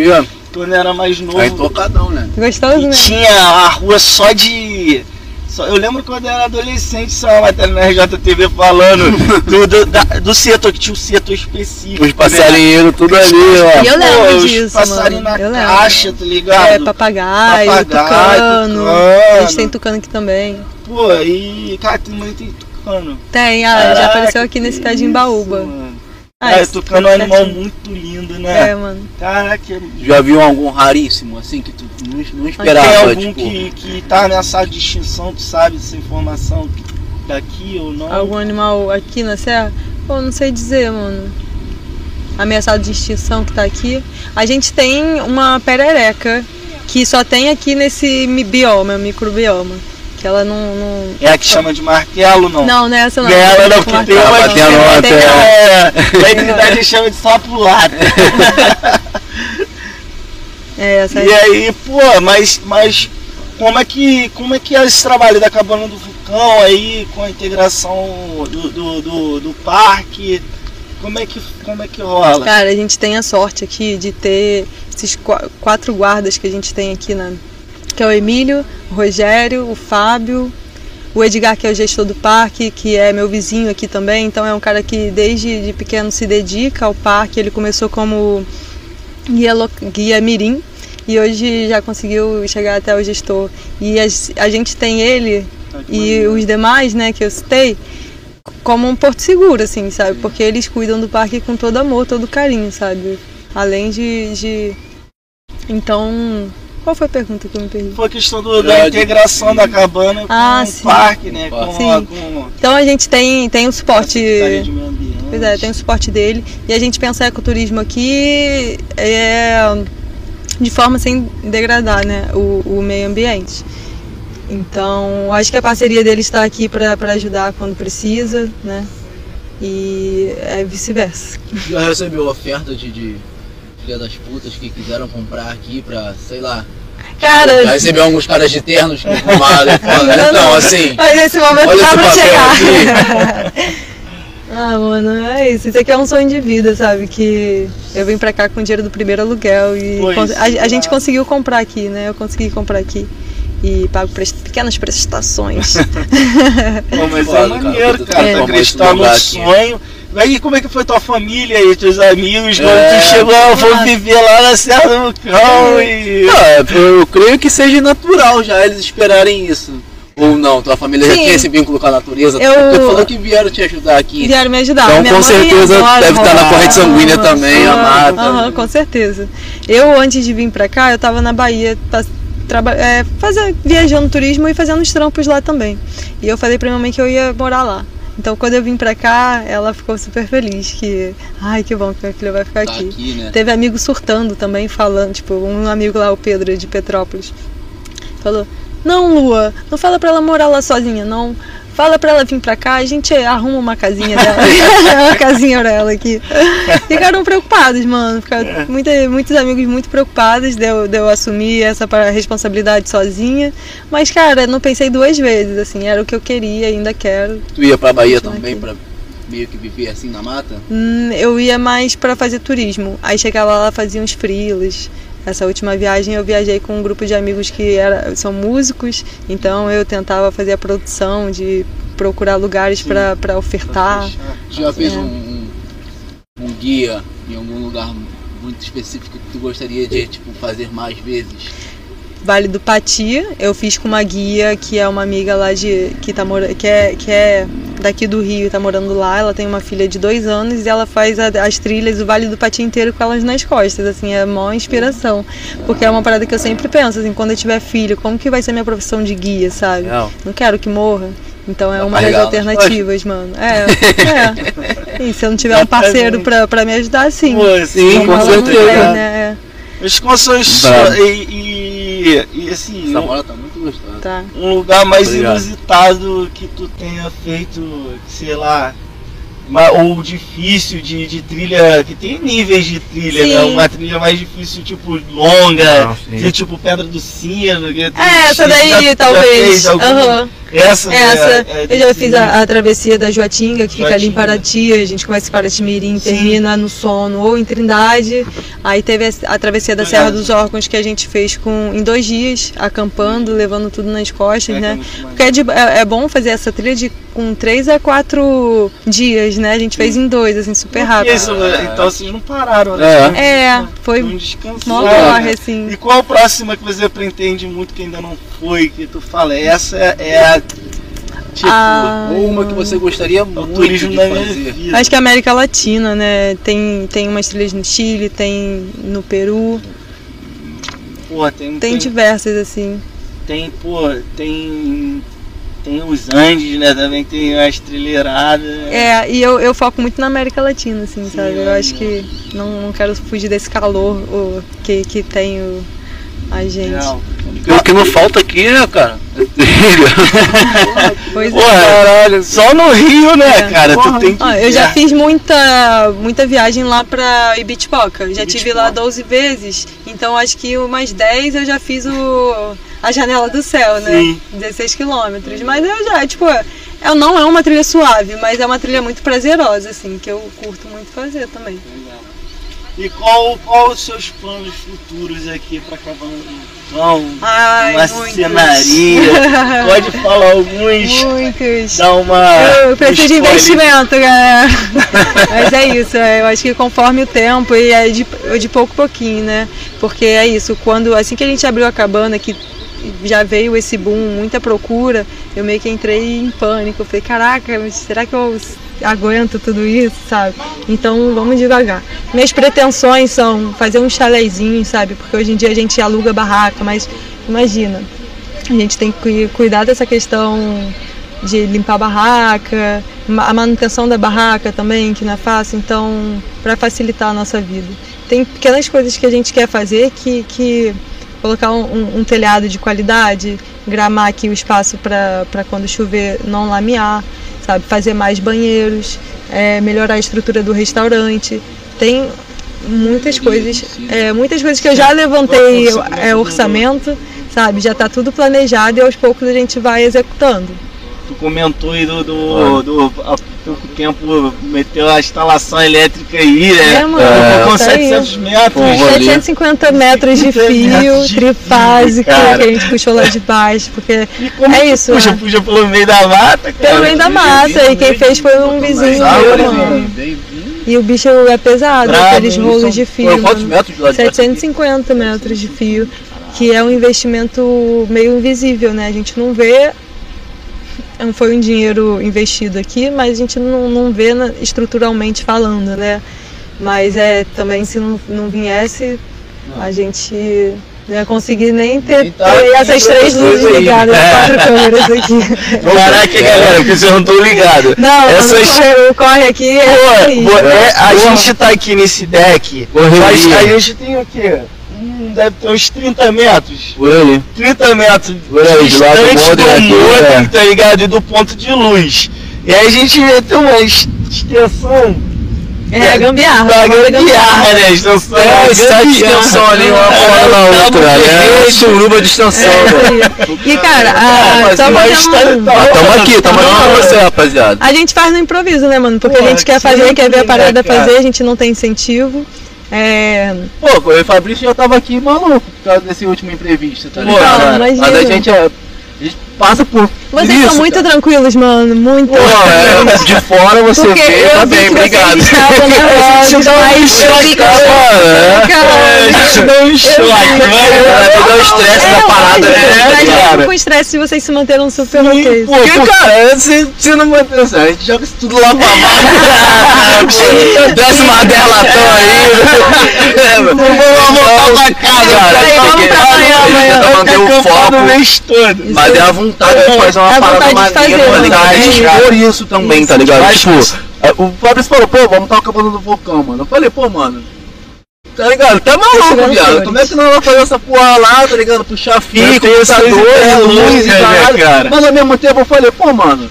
quando eu era mais novo.
Tá intocadão, né?
Gostoso,
E
né?
tinha a rua só de. só- eu lembro quando eu era adolescente, só uma matéria na RJTV falando do, do, da- do setor, que tinha um setor específico.
Os
né?
passarinheiros, tudo ali, ó.
E eu lembro
Pô, os
disso,
passarinhos
mano.
na
Eu lembro.
caixa, tá ligado?
É, papagaio,
Papagaio,
tucano.
tucano.
A gente tem tucano aqui também.
Pô, e. Cara, tem muito tem tucano.
Tem, ah, já
Caraca,
apareceu aqui nesse pé de Embaúba.
isso, mano.
Ah,
Cara,
esse
tucano é um animal muito lindo, né?
É, mano.
Caraca,
Já viu algum raríssimo, assim, que tu não, não
Tem
esperava,
algum
tipo...
que, que tá nessa distinção, tu sabe essa informação daqui ou não?
Algum animal aqui na serra? Pô, não sei dizer, mano. Ameaçado de extinção que tá aqui. A gente tem uma perereca que só tem aqui nesse bioma, microbioma. Que ela não. Não,
É a que chama de martelo, não?
não, não é essa não.
Ela não, porque tem uma que é, a entidade chama de sapo lata.
É, essa
E
aí.
aí, pô, mas, mas como é que como é que é esse trabalho da cabana do vulcão aí com a integração do, do, do, do parque? Como é que como é que rola?
Cara, a gente tem a sorte aqui de ter esses qua- quatro guardas que a gente tem aqui na. Que é o Emílio, o Rogério, o Fábio, o Edgar, que é o gestor do parque, que é meu vizinho aqui também. Então é um cara que desde de pequeno se dedica ao parque. Ele começou como guia, guia Mirim e hoje já conseguiu chegar até o gestor. E a gente tem ele e os demais, né, que eu citei, como um porto seguro, assim, sabe? Porque eles cuidam do parque com todo amor, todo carinho, sabe? Além de. de... Então. Qual foi a pergunta que eu me perdi?
Foi a questão do- da integração da cabana com
Ah,
o
sim.
parque, né? Com,
Sim.
a- com
Então a gente tem, tem o suporte. Pois é, tem o suporte dele. E a gente pensa ecoturismo aqui é, de forma sem degradar né, o, o meio ambiente. Então, acho que a parceria dele está aqui para ajudar quando precisa, né? E é vice-versa.
Já recebeu oferta de, de filha das putas que quiseram comprar aqui pra, sei lá...
Cara,
Já recebeu alguns caras de ternos que fumaram e falando,
Não,
então,
não.
assim...
mas esse momento
Olha
tá
esse
pra chegar. ah, mano, é isso. Isso aqui é um sonho de vida, sabe? Que eu vim pra cá com o dinheiro do primeiro aluguel e
Pois,
a, a gente conseguiu comprar aqui, né? Eu consegui comprar aqui. E pago pequenas prestações.
Pô, mas é
cara,
maneiro, cara, acreditar
tomar
no sonho. Aí como é que foi tua família aí, teus amigos, quando
É.
tu chegou, ah, vou
Ah.
viver lá na Serra do Vulcão e...
Não, eu creio que seja natural já eles esperarem isso. Ou não, tua família já
Sim.
tem esse vínculo com a natureza.
Eu-
Tu falou que vieram te ajudar aqui.
Vieram me ajudar.
Então,
Minha
com
mãe
certeza, deve estar na corrente sanguínea também, a
Aham,
mata.
aham, com certeza. Eu, antes de vir pra cá, eu tava na Bahia, tá- traba- é, fazer, viajando turismo e fazendo os trampos lá também. E eu falei pra minha mãe que eu ia morar lá. Então, quando eu vim pra cá, ela ficou super feliz que, ai, que bom que minha filha vai ficar
Tá
aqui.
aqui, né?
Teve amigo surtando também, falando, tipo, um amigo lá, o Pedro, de Petrópolis, falou: Não, Lua, não fala pra ela morar lá sozinha, não. Fala pra ela vir pra cá, a gente arruma uma casinha dela. uma casinha pra ela aqui. Ficaram preocupados, mano. Ficaram muita, muitos amigos muito preocupados de eu, de eu assumir essa responsabilidade sozinha. Mas, cara, não pensei duas vezes, assim, era o que eu queria, ainda quero.
Tu ia pra Bahia também
aqui.
pra meio que viver assim na mata?
Hum, eu ia mais pra fazer turismo. Aí chegava lá, fazia uns frilos. Essa última viagem eu viajei com um grupo de amigos que era, são músicos, então eu tentava fazer a produção de procurar lugares pra ofertar.
Já fez
É.
um, um, um guia em algum lugar muito específico que tu gostaria de tipo, fazer mais vezes?
Vale do Pati, eu fiz com uma guia que é uma amiga lá de que tá mora, que é que é daqui do Rio e tá morando lá. Ela tem uma filha de dois anos e ela faz a- as trilhas, o Vale do Pati inteiro com elas nas costas. Assim, é a maior inspiração, porque é uma parada que eu sempre penso assim, quando eu tiver filho, como que vai ser minha profissão de guia, sabe? Não quero que morra. Então é uma das alternativas, mano. É, é. E se eu não tiver um parceiro pra, pra me ajudar, sim.
Pô,
Sim, com certeza.
loucura, né?
Mas quais são os
Bravo.
so- e, e, e assim,
Essa
um,
mola tá muito gostosa.
Tá.
um lugar mais
Obrigado.
inusitado que tu tenha feito, sei lá, ou difícil de, de trilha, que tem níveis de trilha,
Sim.
né? Uma trilha mais difícil, tipo, longa,
Não,
que tipo Pedra do Sino. que
É, essa
já-
daí,
já
talvez.
alguma?
Aham.
Essa,
Essa,
é- é
eu já fiz a, a travessia da Joatinga, que fica ali em
Joatinga.
Paraty, a gente começa em Paraty-Mirim,
Sim.
termina no Sono ou em Trindade. Aí teve a, a travessia da Serra dos Órgãos que a gente fez com, em dois dias, acampando, levando tudo nas costas,
É,
né?
é.
Porque é, de- é- é bom fazer essa trilha de, com três a quatro dias, né? A gente fez em dois, assim, super rápido.
Isso, então vocês não pararam, né?
É, foi
Não descansaram,
mó
né?
corre, assim.
E qual a próxima que você pretende muito que ainda não foi, que tu fala? Essa é a. Tipo,
Ah,
uma que você gostaria
é
muito
turismo
de fazer.
vida.
Acho que a América Latina, né? Tem, tem umas trilhas no Chile, tem no Peru,
Pô, tem,
tem
tem,
diversas, assim.
tem, pô, tem. Tem os Andes, né? Também tem as trilheiradas.
É, e eu, eu foco muito na América Latina, assim,
Sim,
sabe? Eu
é.
acho que não, não quero fugir desse calor o, que, que tem o, a gente.
Real.
O que não falta aqui, né, cara? É.
Pois
Pô,
é.
caralho, só no Rio, né,
É.
cara?
Porra.
Tu tem que.
Ó, eu já fiz muita, muita viagem lá pra Ibitipoca. Já tive lá
Ibitipoca.
12 vezes. Então acho que umas 10 eu já fiz o, a janela do céu, né?
Sim.
16 quilômetros. Mas eu já, tipo, é, não é uma trilha suave, mas é uma trilha muito prazerosa, assim, que eu curto muito fazer também.
E qual, qual os seus planos futuros aqui Cabana do Vulcão?
Ai,
uma
muitos.
cenaria? Pode falar alguns?
Muitos.
Dar uma.
Eu preciso de
um
investimento, galera. Mas é isso, é, eu acho que conforme o tempo e é de, de pouco a pouquinho, né? Porque é isso, quando assim que a gente abriu a cabana, que já veio esse boom, muita procura, eu meio que entrei em pânico. Falei, caraca, será que eu aguento tudo isso, sabe? Então vamos devagar. Minhas pretensões são fazer um chalezinho, sabe? Porque hoje em dia a gente aluga barraca, mas imagina, a gente tem que cui- cuidar dessa questão de limpar a barraca, a manutenção da barraca também, que não é fácil, então, para facilitar a nossa vida. Tem pequenas coisas que a gente quer fazer que, que colocar um, um- telhado de qualidade, gramar aqui o espaço para quando chover não lamear, sabe? Fazer mais banheiros, é, melhorar a estrutura do restaurante. Tem muitas coisas, é, muitas coisas que eu já levantei é, orçamento, sabe? Já está tudo planejado e aos poucos a gente vai executando.
Tu comentou aí do, do, do pouco tempo meteu a instalação elétrica aí, né?
É, mano,
É, com
tá aí.
700 metros.
Pô, rolê.
750 metros de
750
fio, trifásico, que a gente puxou lá de baixo, porque É isso,
Puxa,
né?
puxa pelo meio da mata, cara.
pelo meio da mata, e quem fez foi um vizinho meu.
Bem-vindo.
E o bicho é pesado,
Bravo,
aqueles
eles
rolos de fio.
Quantos metros de lá de baixo?
750 metros de fio, que é um investimento meio invisível, né? A gente não vê. Não foi um dinheiro investido aqui, mas a gente não, não vê na- estruturalmente falando, né? Mas é também se não, não viesse, a gente não ia conseguir nem ter
Nem tá aqui
essas três luzes ligadas, quatro câmeras aqui.
Caraca, galera, porque vocês não estão ligados.
Não,
Essas-
corre, o corre aqui é.
Pô, é, a gente tá aqui nesse deck,
Correria.
mas a gente tem o quê? Hum, deve ter uns 30 metros.
Por aí.
30 metros
Por aí, de lá do modem aqui,
modem,
é.
tá ligado? E do ponto de luz. E aí a gente meteu uma extensão
É, gambiarra.
da gambiarra, né? Extensão,
É, sete extensão ali, uma fora na outra, né? É suruba de extensão, velho.
É, E cara, a, só fazer
história
um,
tal.
Mas tamo aqui, tamo aqui com você, rapaziada.
A gente faz no improviso, né, mano? Porque
Pô,
a gente quer fazer, quer ver a
né,
parada
cara?
fazer, a gente não tem incentivo. É,
Pô, o Fabrício já tava aqui maluco por causa desse último imprevisto, tá
Pô,
ligado?
imagina.
Mas a gente, é, a gente passa por
vocês
isso,
são muito
cara.
tranquilos, mano. Muito.
Pô, é, de fora você
Porque
vê,
eu
tá bem,
que
obrigado.
eu.
É,
A gente deu um choque,
Vai
mas...
pegar o estresse da parada, né,
mesmo
cara?
com estresse se vocês se manteram super ok.
Pô,
Porque, cara, se, não manter assim, a gente joga isso tudo lá pra baixo. Desce uma derlatão aí. Vamos voltar pra casa, cara.
Vamos trabalhar amanhã.
Tenta manter o foco.
o mês todo.
Mas é a vontade de fazer uma
É
parada
vontade de
maneira,
fazer,
tá ligado? por isso também,
Isso.
tá ligado?
Faz
Tipo, é, o Fabrício falou, pô, vamos estar acabando do vulcão, mano. Eu falei, pô, mano. Tá ligado? Tá maluco, viado. Como é que nós vamos fazer essa porra lá, tá ligado? Puxar fio, computador,
ideias
luz e caralho.
cara?
Mas ao mesmo tempo eu falei, pô, mano.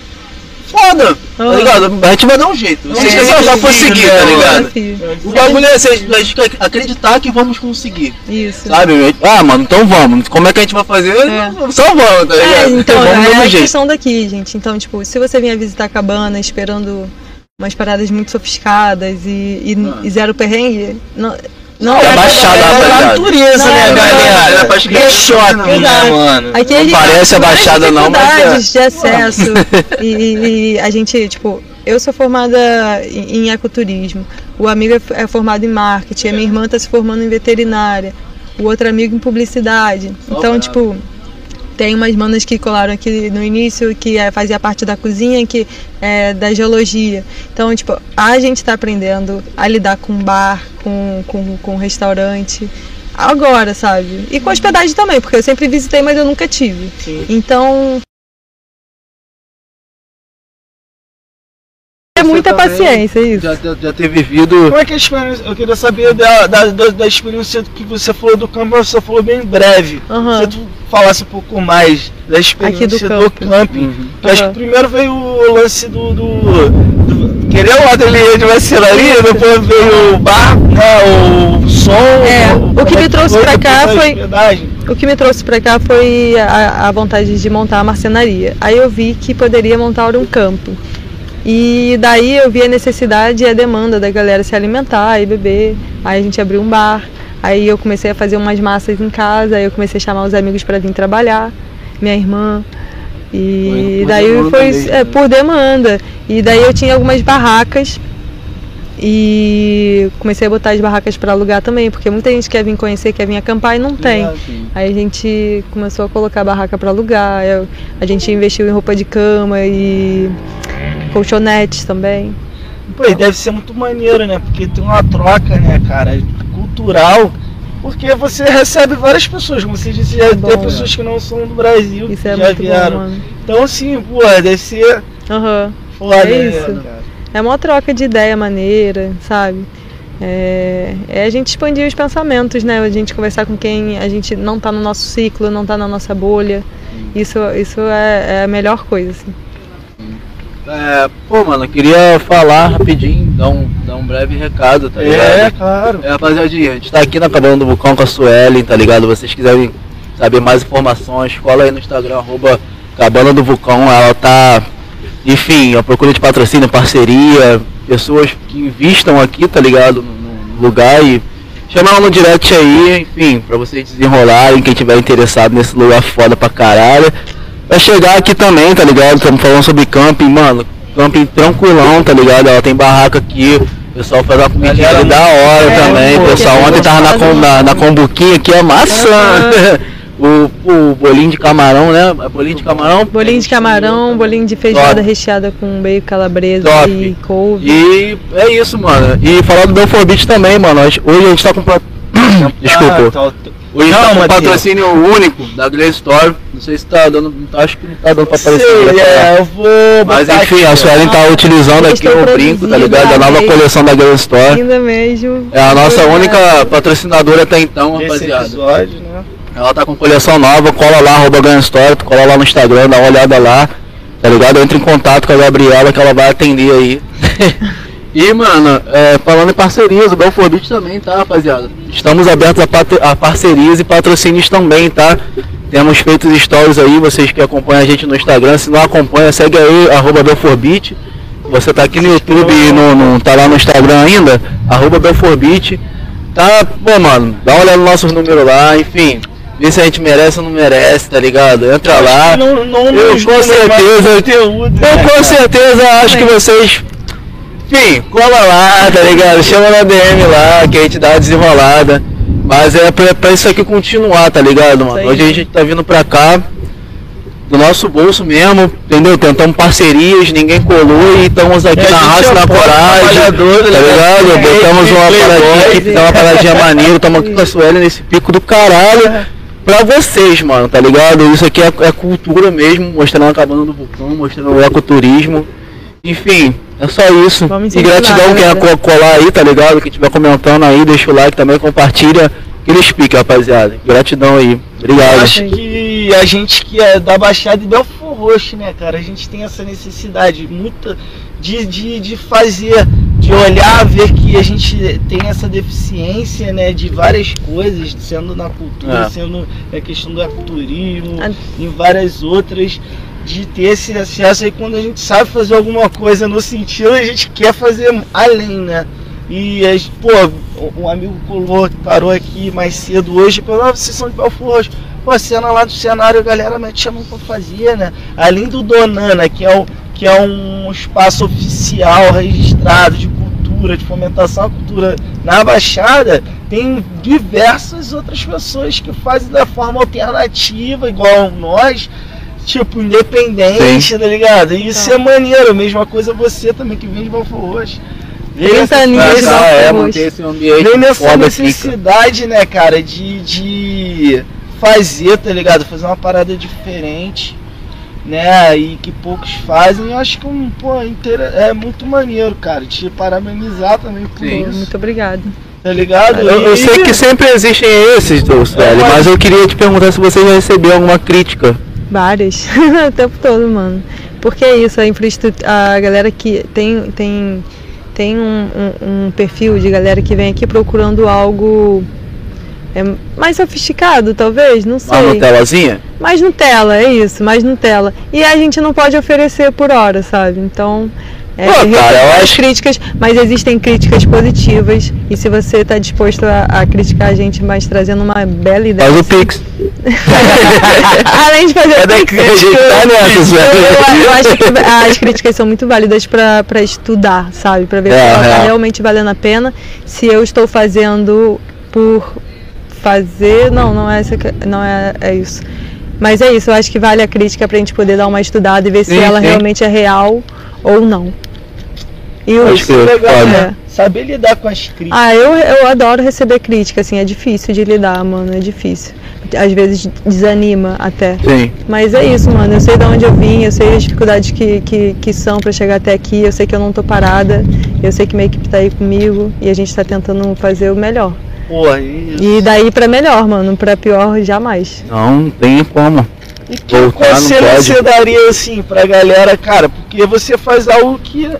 Foda, tá
Aham.
ligado? A gente vai dar um jeito. A gente vai
sim,
conseguir, tá
mano?
ligado? O bagulho é assim, a gente tem que acreditar que vamos conseguir.
Isso.
Sabe? Ah, mano, então vamos. Como é que a gente vai fazer?
É.
Só vamos, tá ligado?
É, então,
vamos
é a questão daqui, gente. Então, tipo, se você vier visitar a cabana esperando umas paradas muito sofisticadas e, e,
Ah.
e zero perrengue, não. Não,
É
é
baixada,
É
rapaziada.
natureza,
Não,
né, galera? é shopping, né, mano?
Aqui
Não parece a Baixada não, mas é.
de acesso. e, e a gente, tipo, eu sou formada em, ecoturismo. O amigo é, é formado em marketing. A minha irmã está se formando em veterinária. O outro amigo em publicidade. Então, tipo, tem umas manas que colaram aqui no início que é, fazia parte da cozinha, que é da geologia. Então, tipo, a gente está aprendendo a lidar com bar, com, com, com restaurante. Agora, sabe? E com hospedagem também, porque eu sempre visitei, mas eu nunca tive.
Sim.
Então. É muita
também
paciência, isso.
Já, já, já ter vivido.
Como é que é a experiência? Eu queria saber da, da, da, da experiência que você falou do campo, você falou bem breve.
Aham.
Se tu falasse um pouco mais da experiência
do
do,
camping.
camping.
Uhum.
Eu acho que primeiro veio o lance do. do, do querer um ateliê de marcenaria, depois veio o bar, né, o som.
É, o
como
que me
é
trouxe
foi,
pra cá foi-. O que me trouxe pra cá foi a, a vontade de montar a marcenaria. Aí eu vi que poderia montar um camping. E daí eu vi a necessidade e a demanda da galera se alimentar e beber. Aí a gente abriu um bar. Aí eu comecei a fazer umas massas em casa. Aí eu comecei a chamar os amigos para vir trabalhar. Minha irmã. E daí foi é, por demanda. E daí eu tinha algumas barracas. E comecei a botar as barracas para alugar também, porque muita gente quer vir conhecer, quer vir acampar e não tem.
Sim.
Aí a gente começou a colocar a barraca para alugar, a gente investiu em roupa de cama e colchonetes também.
Pô, e deve ser muito maneiro, né? Porque tem uma troca, né, cara, cultural. Porque você recebe várias pessoas, como você disse, já
É
tem
bom,
pessoas que não são do Brasil,
Isso
que
é
já
muito
vieram.
bom, mano.
Então, assim, pô, deve ser
Aham.
foda,
É
né,
isso.
cara?
É uma troca de ideia maneira, sabe? É, é a gente expandir os pensamentos, né? A gente conversar com quem a gente não tá no nosso ciclo, não tá na nossa bolha. Isso, isso é, é a melhor coisa, assim.
É, pô, mano, eu queria falar rapidinho, dar um, dar um breve recado, tá ligado?
É, claro.
É, rapaziadinha, a gente tá aqui na Cabana do Vulcão com a Suelen, tá ligado? Vocês quiserem saber mais informações, cola aí no Instagram, arroba Cabana do Vulcão, ela tá, enfim, a procura de patrocínio, parceria, pessoas que investam aqui, tá ligado? No, no lugar e chama ela no direct aí, enfim, pra vocês desenrolarem, quem tiver interessado nesse lugar foda pra caralho. Vai chegar aqui também, tá ligado? Estamos falando sobre camping, mano. Camping tranquilão, tá ligado? Ela tem barraca aqui. O pessoal faz uma comida
Galera,
da hora
é,
também. O pessoal ontem tava na, com, na, na combuquinha aqui, é maçã. o, o bolinho de camarão, né? Bolinho de camarão?
Bolinho de camarão, bolinho de feijoada
Top.
recheada com bacon calabresa
Top.
e couve.
E é isso, mano. E falar do Belfort Beach também, mano. Hoje a gente tá com. pat- Desculpa.
Ah, tá, tá.
Hoje tá
Não,
com
Matheus.
patrocínio único da Glaze Store. Não sei se tá dando. Acho que não tá dando pra aparecer.
Sei,
né?
é, eu vou
Mas enfim,
aqui,
a. Suelen tá utilizando aqui o brinco, tá ligado? A nova coleção da Glaze Store.
Ainda mesmo.
É a nossa única patrocinadora até então,
Esse
rapaziada.
episódio, né?
Ela tá com coleção nova, cola lá, arroba Ganha Store, tu cola lá no Instagram, dá uma olhada lá, tá ligado? Entra em contato com a Gabriela que ela vai atender aí. e, mano, é, falando em parcerias, o Belfort Beach também, tá, rapaziada? Estamos abertos a, a parcerias e patrocínios também, tá? Temos feito stories aí, vocês que acompanham a gente no Instagram, se não acompanha, segue aí, arroba Belfort Beach. Você tá aqui no YouTube e não, não tá lá no Instagram ainda, arroba Belfort Beach. Tá, pô, mano, dá uma olhada nos nossos números lá, enfim. Vê se a gente merece ou não merece, tá ligado? Entra lá.
Não, não,
Eu com certeza-
conteúdo,
Eu
né,
com
cara?
certeza acho que vocês. Enfim, cola lá, tá ligado? Chama na DM lá, que a gente dá uma desenrolada. Mas é pra, pra isso aqui continuar, tá ligado, mano? Hoje a gente tá vindo pra cá do nosso bolso mesmo, entendeu? Tentamos parcerias, ninguém colou e estamos aqui
E a
na raça,
é
na coragem,
trabalhador,
tá ligado? Botamos uma paradinha aqui,
né?
uma paradinha maneira, estamos aqui com a Sueli nesse pico do caralho. Pra vocês, mano, tá ligado? Isso aqui é, é cultura mesmo, mostrando a cabana do vulcão, mostrando o ecoturismo. Enfim, é só isso.
Vamos
E gratidão quem é colar aí, tá ligado? Quem estiver comentando aí, deixa o like também, compartilha. Aquele speak, rapaziada. Gratidão aí.
Eu
Obrigado.
acho que a gente que é da Baixada e Belfort Roxo, né, cara? A gente tem essa necessidade muito de, de, de fazer, de olhar, ver que a gente tem essa deficiência, né, de várias coisas, sendo na cultura,
É.
sendo na questão do ecoturismo, em várias outras, de ter esse acesso aí quando a gente sabe fazer alguma coisa no sentido, a gente quer fazer além, né? E, as- pô, um amigo colou, que parou aqui mais cedo hoje, falou, ah, vocês são de Belfort. Pô, a cena lá do cenário, a galera me chamou pra fazer, né? Além do Donana, que é, o, que é um espaço oficial, registrado de cultura, de fomentação à cultura na Baixada, tem diversas outras pessoas que fazem da forma alternativa, igual nós, tipo, independente, tá ligado? E isso
Tá.
é maneiro, mesma coisa você também que vem de. Vem
30
nessa-
aninhos de
Ah, é, esse ambiente
Vem nessa necessidade, né, cara, de, de fazer, tá ligado? Fazer uma parada diferente, né? E que poucos fazem. Eu acho que um, pô, inteira- é muito maneiro, cara. Te parabenizar também por
Sim.
isso,
Muito obrigada.
tá ligado?
Eu, eu
E-
sei que sempre existem esses, Dulceli,
É, mas-
mas eu queria te perguntar se você já recebeu alguma crítica.
Várias. o tempo todo, mano. Porque é isso, a infraestrutura. A galera que tem, tem, tem um, um- um perfil de galera que vem aqui procurando algo é, mais sofisticado, talvez, não sei.
telazinha?
Mais Nutella, é isso, mais Nutella. E a gente não pode oferecer por hora, sabe? Então. É,
Pô, cara, eu
as
acho-
críticas, mas existem críticas positivas. E se você está disposto a, a criticar a gente, mas trazendo uma bela ideia.
Faz o Pix.
Além de fazer
É que a gente tá nessas,
eu, eu- eu acho que as críticas são muito válidas para estudar, sabe? Para ver
É,
se ela tá
é.
realmente valendo a pena. Se eu estou fazendo por fazer. Não, não é, essa, que- não é, é isso. Mas é isso, eu acho que vale a crítica pra gente poder dar uma estudada e ver se
Sim,
ela
sim.
realmente é real ou não. E o,
Acho
é legal,
É.
né? Saber lidar com as críticas.
ah, eu, eu adoro receber crítica, assim, é difícil de lidar, mano, é difícil. Às vezes desanima até.
Sim.
Mas é isso, mano. Eu sei de onde eu vim, eu sei as dificuldades que, que, que são pra chegar até aqui, eu sei que eu não tô parada, eu sei que minha equipe tá aí comigo e a gente tá tentando fazer o melhor.
Porra, isso.
E daí pra melhor, mano. Pra pior, jamais.
Não, não tem como.
E que
Voltar
conselho você daria assim pra galera, cara? Porque você faz algo que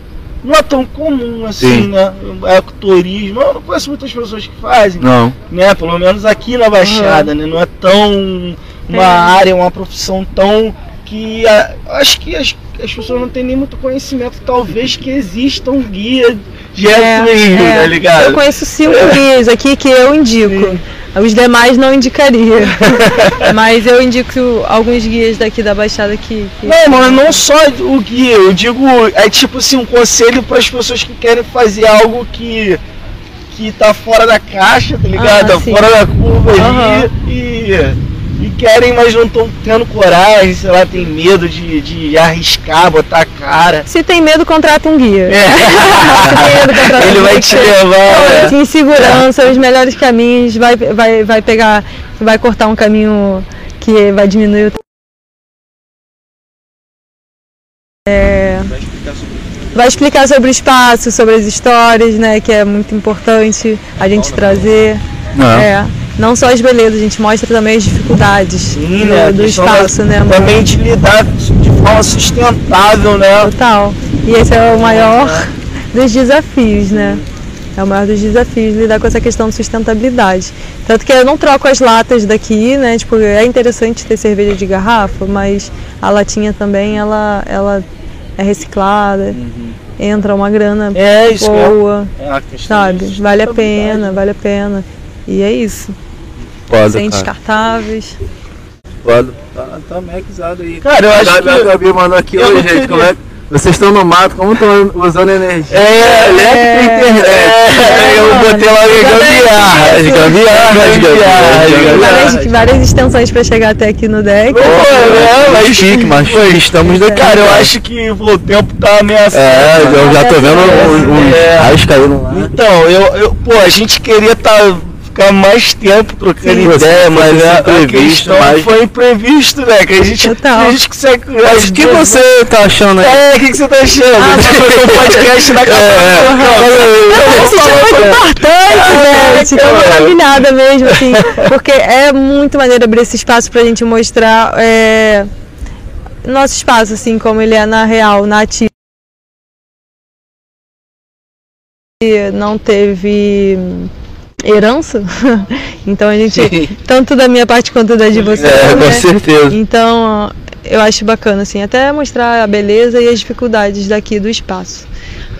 não é tão comum assim,
Sim.
né? Ecoturismo, eu não conheço muitas pessoas que fazem,
Não.
né? Pelo menos aqui na Baixada, né? Não é tão uma
É.
área, uma profissão tão que a- acho que as, as pessoas não têm nem muito conhecimento, talvez que existam guia de ecoturismo,
é.
tá ligado?
Eu conheço cinco guias aqui que eu indico. Os demais não indicaria. Mas eu indico alguns guias daqui da Baixada que. que-
Não, mano, não só o guia, eu digo, é tipo assim, um conselho para as pessoas que querem fazer algo que que tá fora da caixa, tá ligado?
Ah,
Tá
sim.
fora da curva
Aham.
ali e, e querem, mas não estão tendo coragem, sei lá, tem medo de, de arriscar, botar a cara.
Se tem medo, contrata um guia.
É.
Se tem medo, contrata
Ele
um
vai
guia.
te levar.
Em segurança, os melhores caminhos, vai, vai, vai pegar, vai cortar um caminho que vai diminuir o É, vai explicar sobre o espaço, sobre as histórias, né? Que é muito importante a gente trazer.
Não.
É, não só as belezas, a gente mostra também as dificuldades
Sim,
do,
né?
Do espaço,
da-
né, amor?
Também de lidar de forma sustentável, né?
Total. E esse é o maior dos desafios, né? É o maior dos desafios lidar com essa questão de sustentabilidade. Tanto que eu não troco as latas daqui, né? Tipo, é interessante ter cerveja de garrafa, mas a latinha também ela, ela é reciclada, entra uma grana
É é-
boa,
é a questão
sabe? Vale a pena, vale a pena. E é isso.
Foda,
Sem
cara.
descartáveis.
Foda. Tá, tá maxado aí.
Cara, eu acho
a,
que-
a Gabi mandou aqui,
não
gente,
queria-
como é que... Vocês estão no mato, como estão usando energia?
É,
elétrica e internet.
É, eu botei lá gambiarras, gambiarras, gambiarras, gambiarras.
Várias, várias extensões para chegar até aqui no deck.
Pô, é, mas
chique, mas estamos daqui.
Cara, eu acho que pô, o tempo tá ameaçando.
É, eu já tô vendo os, os
É.
raios caindo lá.
Então, eu, eu, pô, a gente queria tá, ficar mais tempo trocando
Sim,
ideia, mas é, a
imprevisto,
questão
mas-
foi imprevisto, né? Que a gente,
Total.
a gente consegue.
Mas o que você tá achando aí?
É, o que, que você tá achando?
Ah,
a gente vai fazer um podcast na casa
Não, isso é muito importante, gente. Tô maravilhada mesmo, assim, porque é muito maneiro abrir esse espaço pra gente mostrar é, nosso espaço, assim, como ele é na real, na ativa. Não teve herança, então a gente,
Sim.
tanto da minha parte quanto da de você,
É, com
né?
certeza.
Então, eu acho bacana, assim, até mostrar a beleza e as dificuldades daqui do espaço.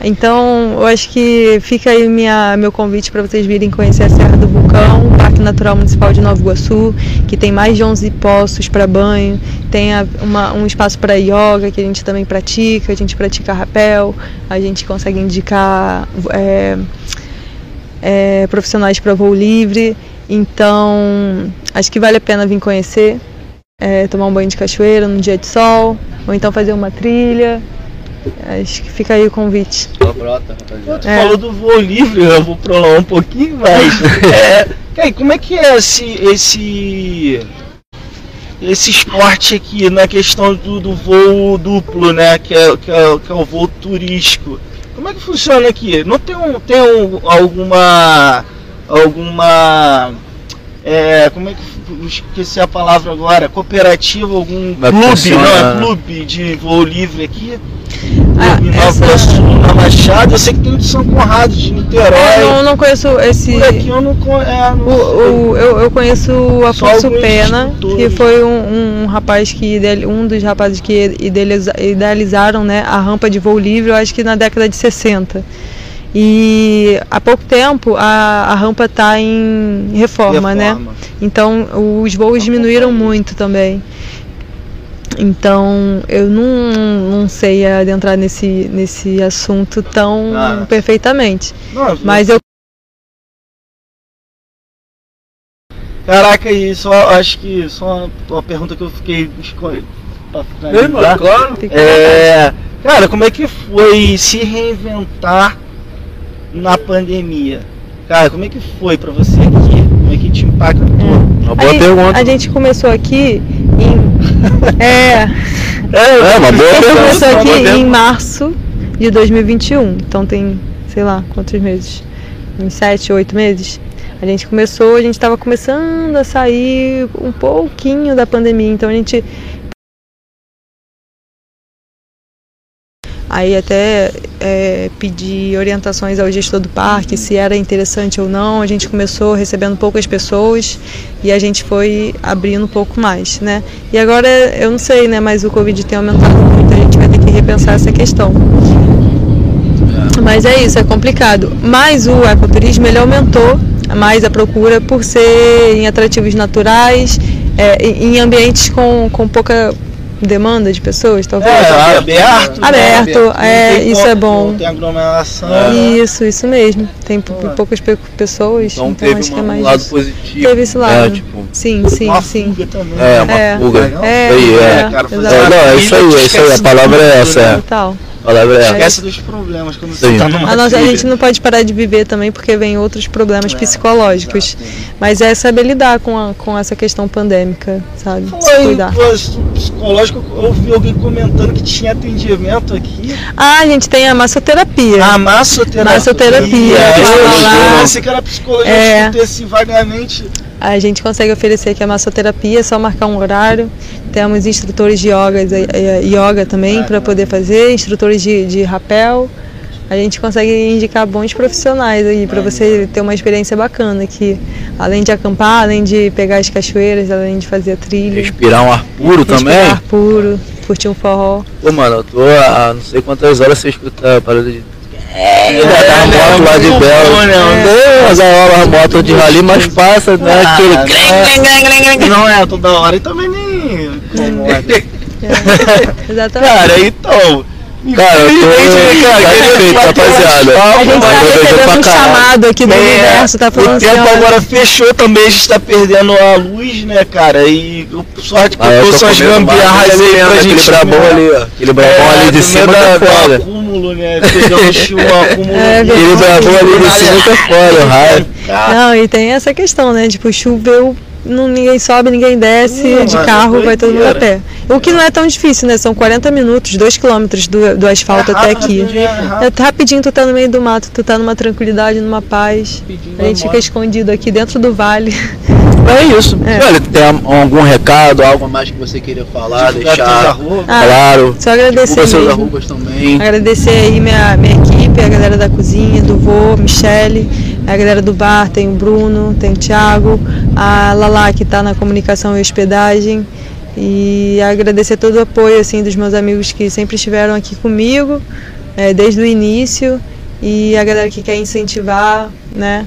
Então, eu acho que fica aí minha, meu convite para vocês virem conhecer a Serra do Vulcão, o Parque Natural Municipal de Nova Iguaçu, que tem mais de 11 poços para banho, tem a- uma- um espaço para yoga, que a gente também pratica, a gente pratica rapel, a gente consegue indicar é, é, profissionais para voo livre. Então, acho que vale a pena vir conhecer é, tomar um banho de cachoeira num dia de sol, ou então fazer uma trilha. Acho que fica aí o convite.
Brota, rapaziada.
Tu
É.
falou do voo livre, eu vou prolongar um pouquinho mais. é, como é que é esse, esse, esse esporte aqui na questão do, do voo duplo, né? Que é, que, é, que é o voo turístico. Como é que funciona aqui? Não tem, um, tem um, alguma. alguma. É, como é que. Esqueci a palavra agora. Cooperativa, algum clube, não, é clube de voo livre aqui?
Ah,
Nova
essa-
na Machado, eu sei que tem de São Conrado, de Niterói.
Eu não, não conheço esse.
Aqui eu não, con- é, não
O, o- eu, eu conheço o Afonso Pena, que foi um, um rapaz que um dos rapazes que idealiza- idealizaram né, a rampa de voo livre, eu acho que na década de 60. E há pouco tempo a, a rampa está em reforma, né?
Reforma.
Então os voos diminuíram muito também. Então eu não, não sei adentrar nesse, nesse assunto tão
Ah.
perfeitamente.
Não,
Mas eu
Caraca, e só acho que só uma, uma pergunta que eu fiquei pra finalizar.
claro.
fico
É, cara, como é que foi se reinventar na pandemia? Cara, como é que foi pra você aqui? Como é que te impactou?
Uma boa
a, gente,
pergunta.
a gente começou aqui em. É,
É, uma boa pergunta.
começou aqui em março de 2021. Então tem, sei lá, quantos meses? Uns sete, oito meses. A gente começou, a gente estava começando a sair um pouquinho da pandemia. Então a gente Aí até é, pedi orientações ao gestor do parque, se era interessante ou não. A gente começou recebendo poucas pessoas e a gente foi abrindo um pouco mais, né? E agora eu não sei, né? Mas o Covid tem aumentado muito, a gente vai ter que repensar essa questão. Mas é isso, é complicado. Mas o ecoturismo ele aumentou mais a procura por ser em atrativos naturais, é, em ambientes com, com pouca demanda de pessoas, talvez.
É, aberto. né?
Aberto, é, isso
co-
é bom.
Não tem aglomeração.
Isso, isso mesmo. Tem pou- poucas pe- pessoas,
Então,
então,
teve
acho que
uma-
é mais
um lado
isso.
positivo.
Teve esse
né,
lado.
tipo,
Sim, sim,
Uma
sim.
fuga também.
é, uma
É.
fuga.
É,
Isso aí, é.
é,
cara.
É, não, é isso aí, é isso aí. A palavra é essa, é.
Total.
A palavra é essa.
Esquece dos problemas quando
Sim.
você tá numa
A, nossa, a gente não pode parar de viver também porque vem outros problemas
É,
psicológicos.
exato.
Mas é saber lidar com, a- com essa questão pandêmica, sabe? Se
Falando em
cuidar.
psicológico, eu ouvi alguém comentando que tinha atendimento aqui.
Ah, a gente tem a massoterapia.
A massoterapia.
massoterapia,
É, eu pensei que era psicologia,
É.
eu escutei assim vagamente.
A gente consegue oferecer aqui a massoterapia, é só marcar um horário. Temos instrutores de yoga, eh, yoga também para poder fazer, instrutores de, de rapel. A gente consegue indicar bons profissionais aí para você ter uma experiência bacana aqui. Além de acampar, além de pegar as cachoeiras, além de fazer a trilha.
Respirar um ar puro também.
respirar ar puro, curtir um forró.
Pô, mano, eu tô há não sei quantas horas você escuta a parada de. É,
é,
a moto lá de
muito
Belo.
bom, né?
Não, mas a hora a moto de rali, mas passa, né?
Ah,
Aquele.
não, é, não é toda hora e também nem.
É, exatamente.
Cara, então.
Cara, eu tô
né,
satisfeito,
bater
rapaziada.
a gente tá
eu
recebendo
pra
um chamado aqui do
É,
universo, tá falando
o
assim,
tempo agora fechou também, a gente tá perdendo a luz, né, cara? E eu- sorte que
Ah,
eu
eu
tô
tô
suas
comendo
gambiarras aí pra
aquele
gente.
brabão
comer.
ali, ó. Aquele brabão ali de cima tá
da-
foda.
Acúmulo, né? Um acúmulo.
É,
de-
Aquele brabão ali de cima tá foda, o raio.
Ah,
Não, e tem essa questão, né? Tipo, choveu, não, ninguém sobe, ninguém desce,
Não,
de carro, vai todo mundo a pé. O que não é tão difícil, né? São 40 minutos, 2 quilômetros do, do asfalto
É
até aqui.
né? É rápido.
É rapidinho tu tá no meio do mato, tu tá numa tranquilidade, numa paz. A gente fica escondido aqui dentro do vale.
É isso.
É.
Olha, tem algum recado, algo mais que você queria falar,
Divulgar teus
deixar.
Ah,
claro.
Só agradecer
seus
mesmo.
arrobas também.
Agradecer aí minha, minha equipe, a galera da cozinha, do vô, Michele, a galera do bar, tem o Bruno, tem o Thiago, a Lala que está na comunicação e hospedagem. E agradecer todo o apoio assim dos meus amigos que sempre estiveram aqui comigo, eh, desde o início, e a galera que quer incentivar, né?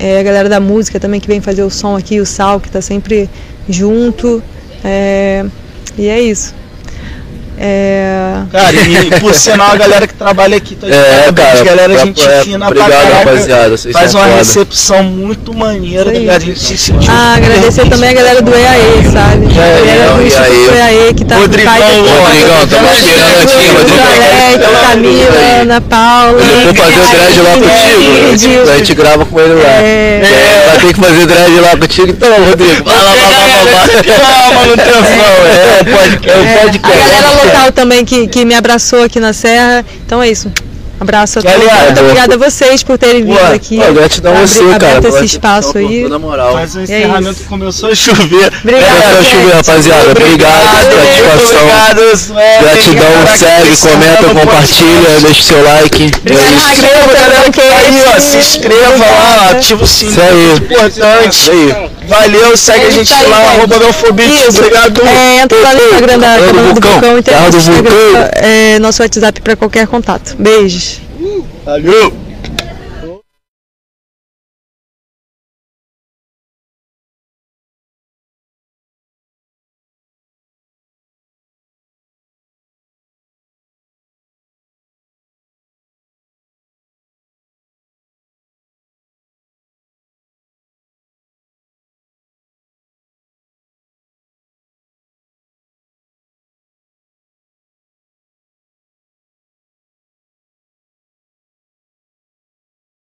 Eh, a galera da música também que vem fazer o som aqui, o Sal, que está sempre junto. eh, e é isso. É,
Cara, e por sinal a galera que trabalha aqui tá de
É,
parabéns,
cara,
galera,
pra-
gente
é,
fina
obrigado,
pra caraca.
rapaziada, vocês
Faz uma
foda.
recepção muito maneira, tá
aí.
A gente se sentiu.
Ah, agradecer também a galera do EAE, sabe? A galera do
EAE.
Instituto EAE que tá
Rodrigão.
Rodrigão, tamo esperando aqui, Rodrigão.
Camila, Ana Paula.
Ele for fazer o dread lá contigo, a gente- a gente grava com ele lá.
É.
É, vai ter que fazer dread lá contigo, então, Rodrigo. Vai lá, vai lá, vai lá.
Ah, manutenção, é,
É um
É, a
podcast.
Local também que, que me abraçou aqui na Serra. Então é isso. Abraço a todos.
Galera,
Muito obrigada a vocês por terem vindo
Pô,
aqui.
Gratidão a você, cara.
aberto esse espaço aí.
por toda a moral.
Mas o
É
encerramento
isso.
começou a chover.
Obrigada,
Começou a chover,
gente.
rapaziada. Obrigado, satisfação.
Obrigado.
Gratidão, segue, comenta, compartilha, deixa o seu like. É
Obrigada,
isso.
Se inscreva, galera, que aí, ó, se inscreva lá, ativa o sininho.
Isso aí.
Importante.
Isso aí.
Valeu, segue a
É
gente
isso aí,
lá,
gente.
arroba Belfobit. Obrigado.
É, entra lá no Instagram da
Terra
do
Vulcão.
Vulcão e tem
Terra do
nosso, Instagram,
Vulcão.
é, nosso WhatsApp para qualquer contato. Beijos.
Valeu.